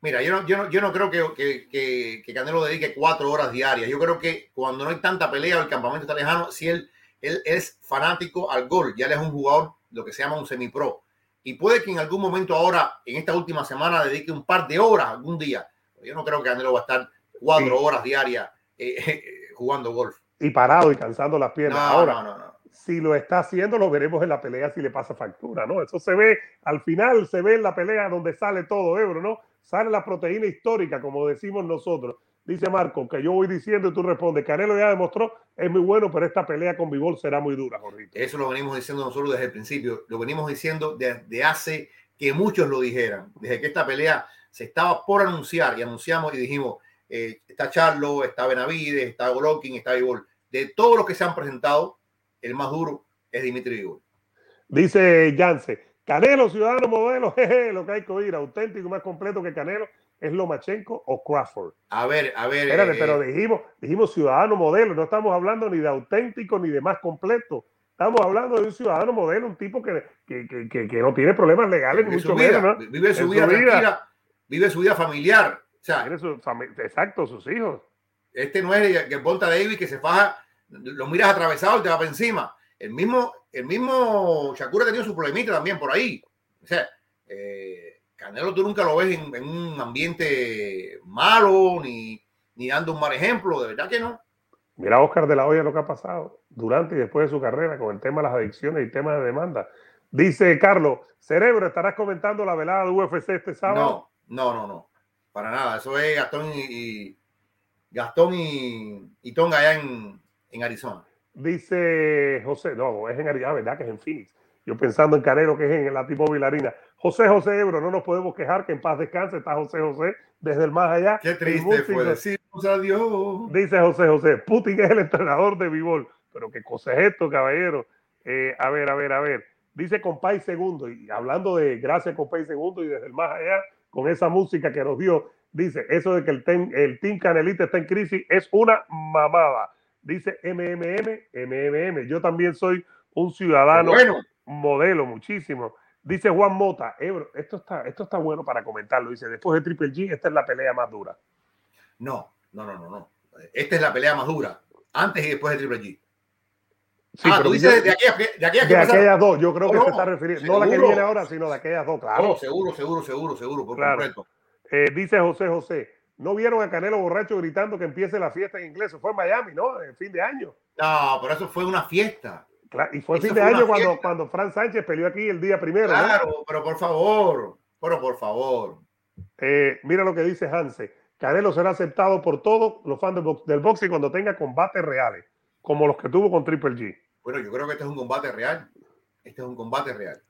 Mira, yo no, yo no, yo no creo que, que, que, Canelo dedique cuatro horas diarias. Yo creo que cuando no hay tanta pelea, el campamento está lejano, si él, él es fanático al golf, ya él es un jugador, lo que se llama un semipro. Y puede que en algún momento ahora, en esta última semana, dedique un par de horas algún día. Yo no creo que Canelo va a estar cuatro horas diarias eh, eh, jugando golf. Y parado y cansando las piernas. ahora, no, no, si lo está haciendo, lo veremos en la pelea si le pasa factura, ¿no? Eso se ve, al final se ve en la pelea donde sale todo, Ebro, ¿no? sale la proteína histórica, como decimos nosotros. Dice Marco, que yo voy diciendo y tú respondes, Canelo ya demostró, es muy bueno, pero esta pelea con Vivol será muy dura, Jorge. Eso lo venimos diciendo nosotros desde el principio, lo venimos diciendo desde hace que muchos lo dijeran, desde que esta pelea se estaba por anunciar y anunciamos y dijimos, eh, está Charlo, está Benavides, está Golovkin, está Vivol. De todos los que se han presentado, el más duro es Dimitri Vivol. Dice Yance, Canelo, ciudadano modelo, jeje, lo que hay que oír, auténtico más completo que Canelo es Lomachenko o Crawford. A ver, a ver. Espérate, eh, pero dijimos, dijimos ciudadano modelo, no estamos hablando ni de auténtico ni de más completo. Estamos hablando de un ciudadano modelo, un tipo que, que, que, que no tiene problemas legales, vive mucho menos. ¿no? Vive su, vida, vida. vive su vida familiar. O sea, exacto, sus hijos. Este no es que Ponta David que se faja, lo miras atravesado y te va para encima. El mismo, el mismo Shakur ha tenido su problemita también por ahí. O sea, eh, Canelo tú nunca lo ves en, un ambiente malo ni, ni, dando un mal ejemplo, de verdad que no. Mira Oscar de la Hoya lo que ha pasado durante y después de su carrera con el tema de las adicciones y tema de demanda. Dice Carlos, Cerebro, ¿estarás comentando la velada de UFC este sábado? No, no, no, no. Para nada. Eso es Gastón y, Gastón y, y Tonga allá en, en Arizona. Dice José, no, es en Arizona, ¿verdad? Que es en Phoenix. Yo pensando en Canelo, que es en la tipo Vilarina. José José Ebro, no nos podemos quejar que en paz descanse. Está José José desde el más allá. Qué triste fue decirnos adiós. Dice José José, Putin es el entrenador de Vivol. Pero qué cosa es esto, caballero. Eh, a ver, a ver, a ver. Dice Compay Segundo, y hablando de gracias Compay Segundo y desde el más allá, con esa música que nos dio, dice, eso de que el, el Team Canelita está en crisis es una mamada Dice MMM, MMM. Yo también soy un ciudadano modelo, muchísimo. Dice Juan Mota, esto está, esto está bueno para comentarlo. Dice, después de Triple G, esta es la pelea más dura. No, no, no, no, no. Esta es la pelea más dura, antes y después de Triple G. Sí, ah, tú dices de, aquellas, de, aquellas dos, yo creo que se está refiriendo, no la que viene ahora, sino de aquellas dos, claro. seguro, seguro, seguro, seguro, por completo. Eh, dice José José, ¿No vieron a Canelo borracho gritando que empiece la fiesta en inglés? fue en Miami, ¿no? En fin de año. No, pero eso fue una fiesta. y fue en fin de año cuando, cuando Fran Sánchez peleó aquí el día primero. Claro, pero por favor, pero por favor. Eh, mira lo que dice Hanse. Canelo será aceptado por todos los fans del, boxing cuando tenga combates reales, como los que tuvo con Triple G. Bueno, yo creo que este es un combate real. Este es un combate real.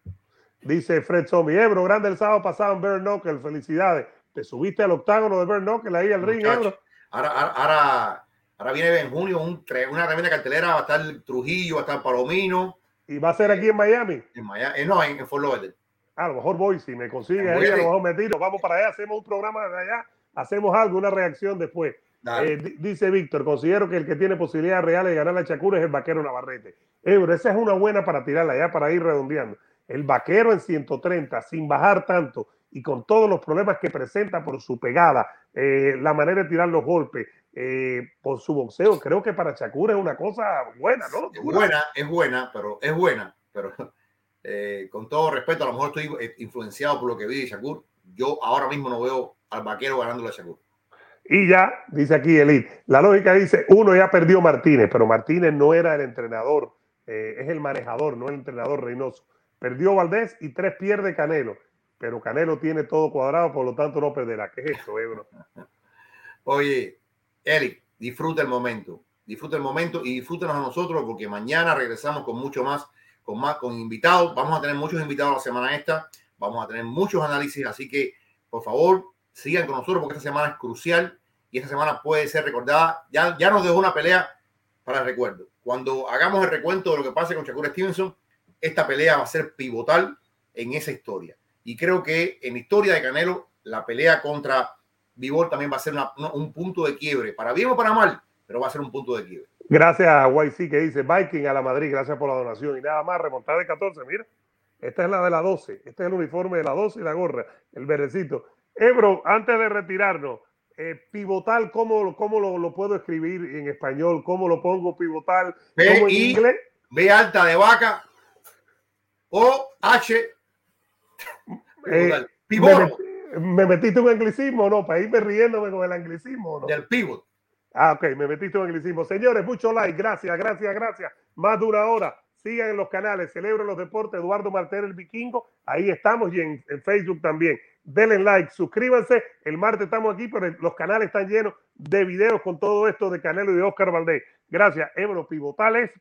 Dice Fred Zombie, Ebro, grande el sábado pasado en Knuckle, felicidades te subiste al octágono de Bernockel ahí al ring. Ahora, ahora, ahora, viene en junio un, una tremenda cartelera, va a estar Trujillo, va a estar Palomino. ¿Y va a ser aquí en Miami? En Miami, eh, no, en, Fort Lauderdale. a lo mejor voy, si me consigue ahí, a lo mejor me tiro, vamos para allá, hacemos un programa de allá, hacemos algo, una reacción después. Eh, dice Víctor, considero que el que tiene posibilidades reales de ganar la Chacura es el vaquero Navarrete. Ebro, esa es una buena para tirarla allá, para ir redondeando. El vaquero en 130, sin bajar tanto, y con todos los problemas que presenta por su pegada, eh, la manera de tirar los golpes, eh, por su boxeo, creo que para Shakur es una cosa buena, ¿no? Es buena, es buena, pero es buena, pero eh, con todo respeto, a lo mejor estoy influenciado por lo que vi de Shakur. Yo ahora mismo no veo al vaquero ganando a Shakur. Y ya, dice aquí Elite, la lógica dice, uno ya perdió Martínez, pero Martínez no era el entrenador, es el manejador, no el entrenador Reynoso. Perdió Valdés y tres pierde Canelo pero Canelo tiene todo cuadrado, por lo tanto no perderá. ¿Qué es eso, Ebro? Oye, Eric, disfruta el momento, disfruta el momento y disfrútanos a nosotros porque mañana regresamos con mucho más, con más, con invitados. Vamos a tener muchos invitados la semana esta, vamos a tener muchos análisis, así que por favor sigan con nosotros porque esta semana es crucial y esta semana puede ser recordada. Ya, ya nos dejó una pelea para el recuerdo. Cuando hagamos el recuento de lo que pase con Shakur Stevenson, esta pelea va a ser pivotal en esa historia. Y creo que en la historia de Canelo, la pelea contra Vivol también va a ser un punto de quiebre, para bien o para mal, pero va a ser un punto de quiebre. Gracias a YC que dice Viking a la Madrid, gracias por la donación. Y nada más, remontada de 14, mira. Esta es la de la 12, este es el uniforme de la 12 y la gorra, el verdecito. Ebro, antes de retirarnos, eh, pivotal, ¿cómo, cómo lo, puedo escribir en español? ¿Cómo lo pongo pivotal? ¿Cómo en inglés? B alta de vaca o H. Eh, me, me, metiste un anglicismo no? Para irme riéndome con el anglicismo no? Del pivot. Ah, ok, me metiste un anglicismo. Señores, mucho like, gracias, gracias, gracias. Más de una hora. Sigan en los canales, celebren los deportes, Eduardo Martel el Vikingo. Ahí estamos y en, en Facebook también denle like, suscríbanse. El martes estamos aquí, pero los canales están llenos de videos con todo esto de Canelo y de Oscar Valdés. Gracias, Ebro Pivotales.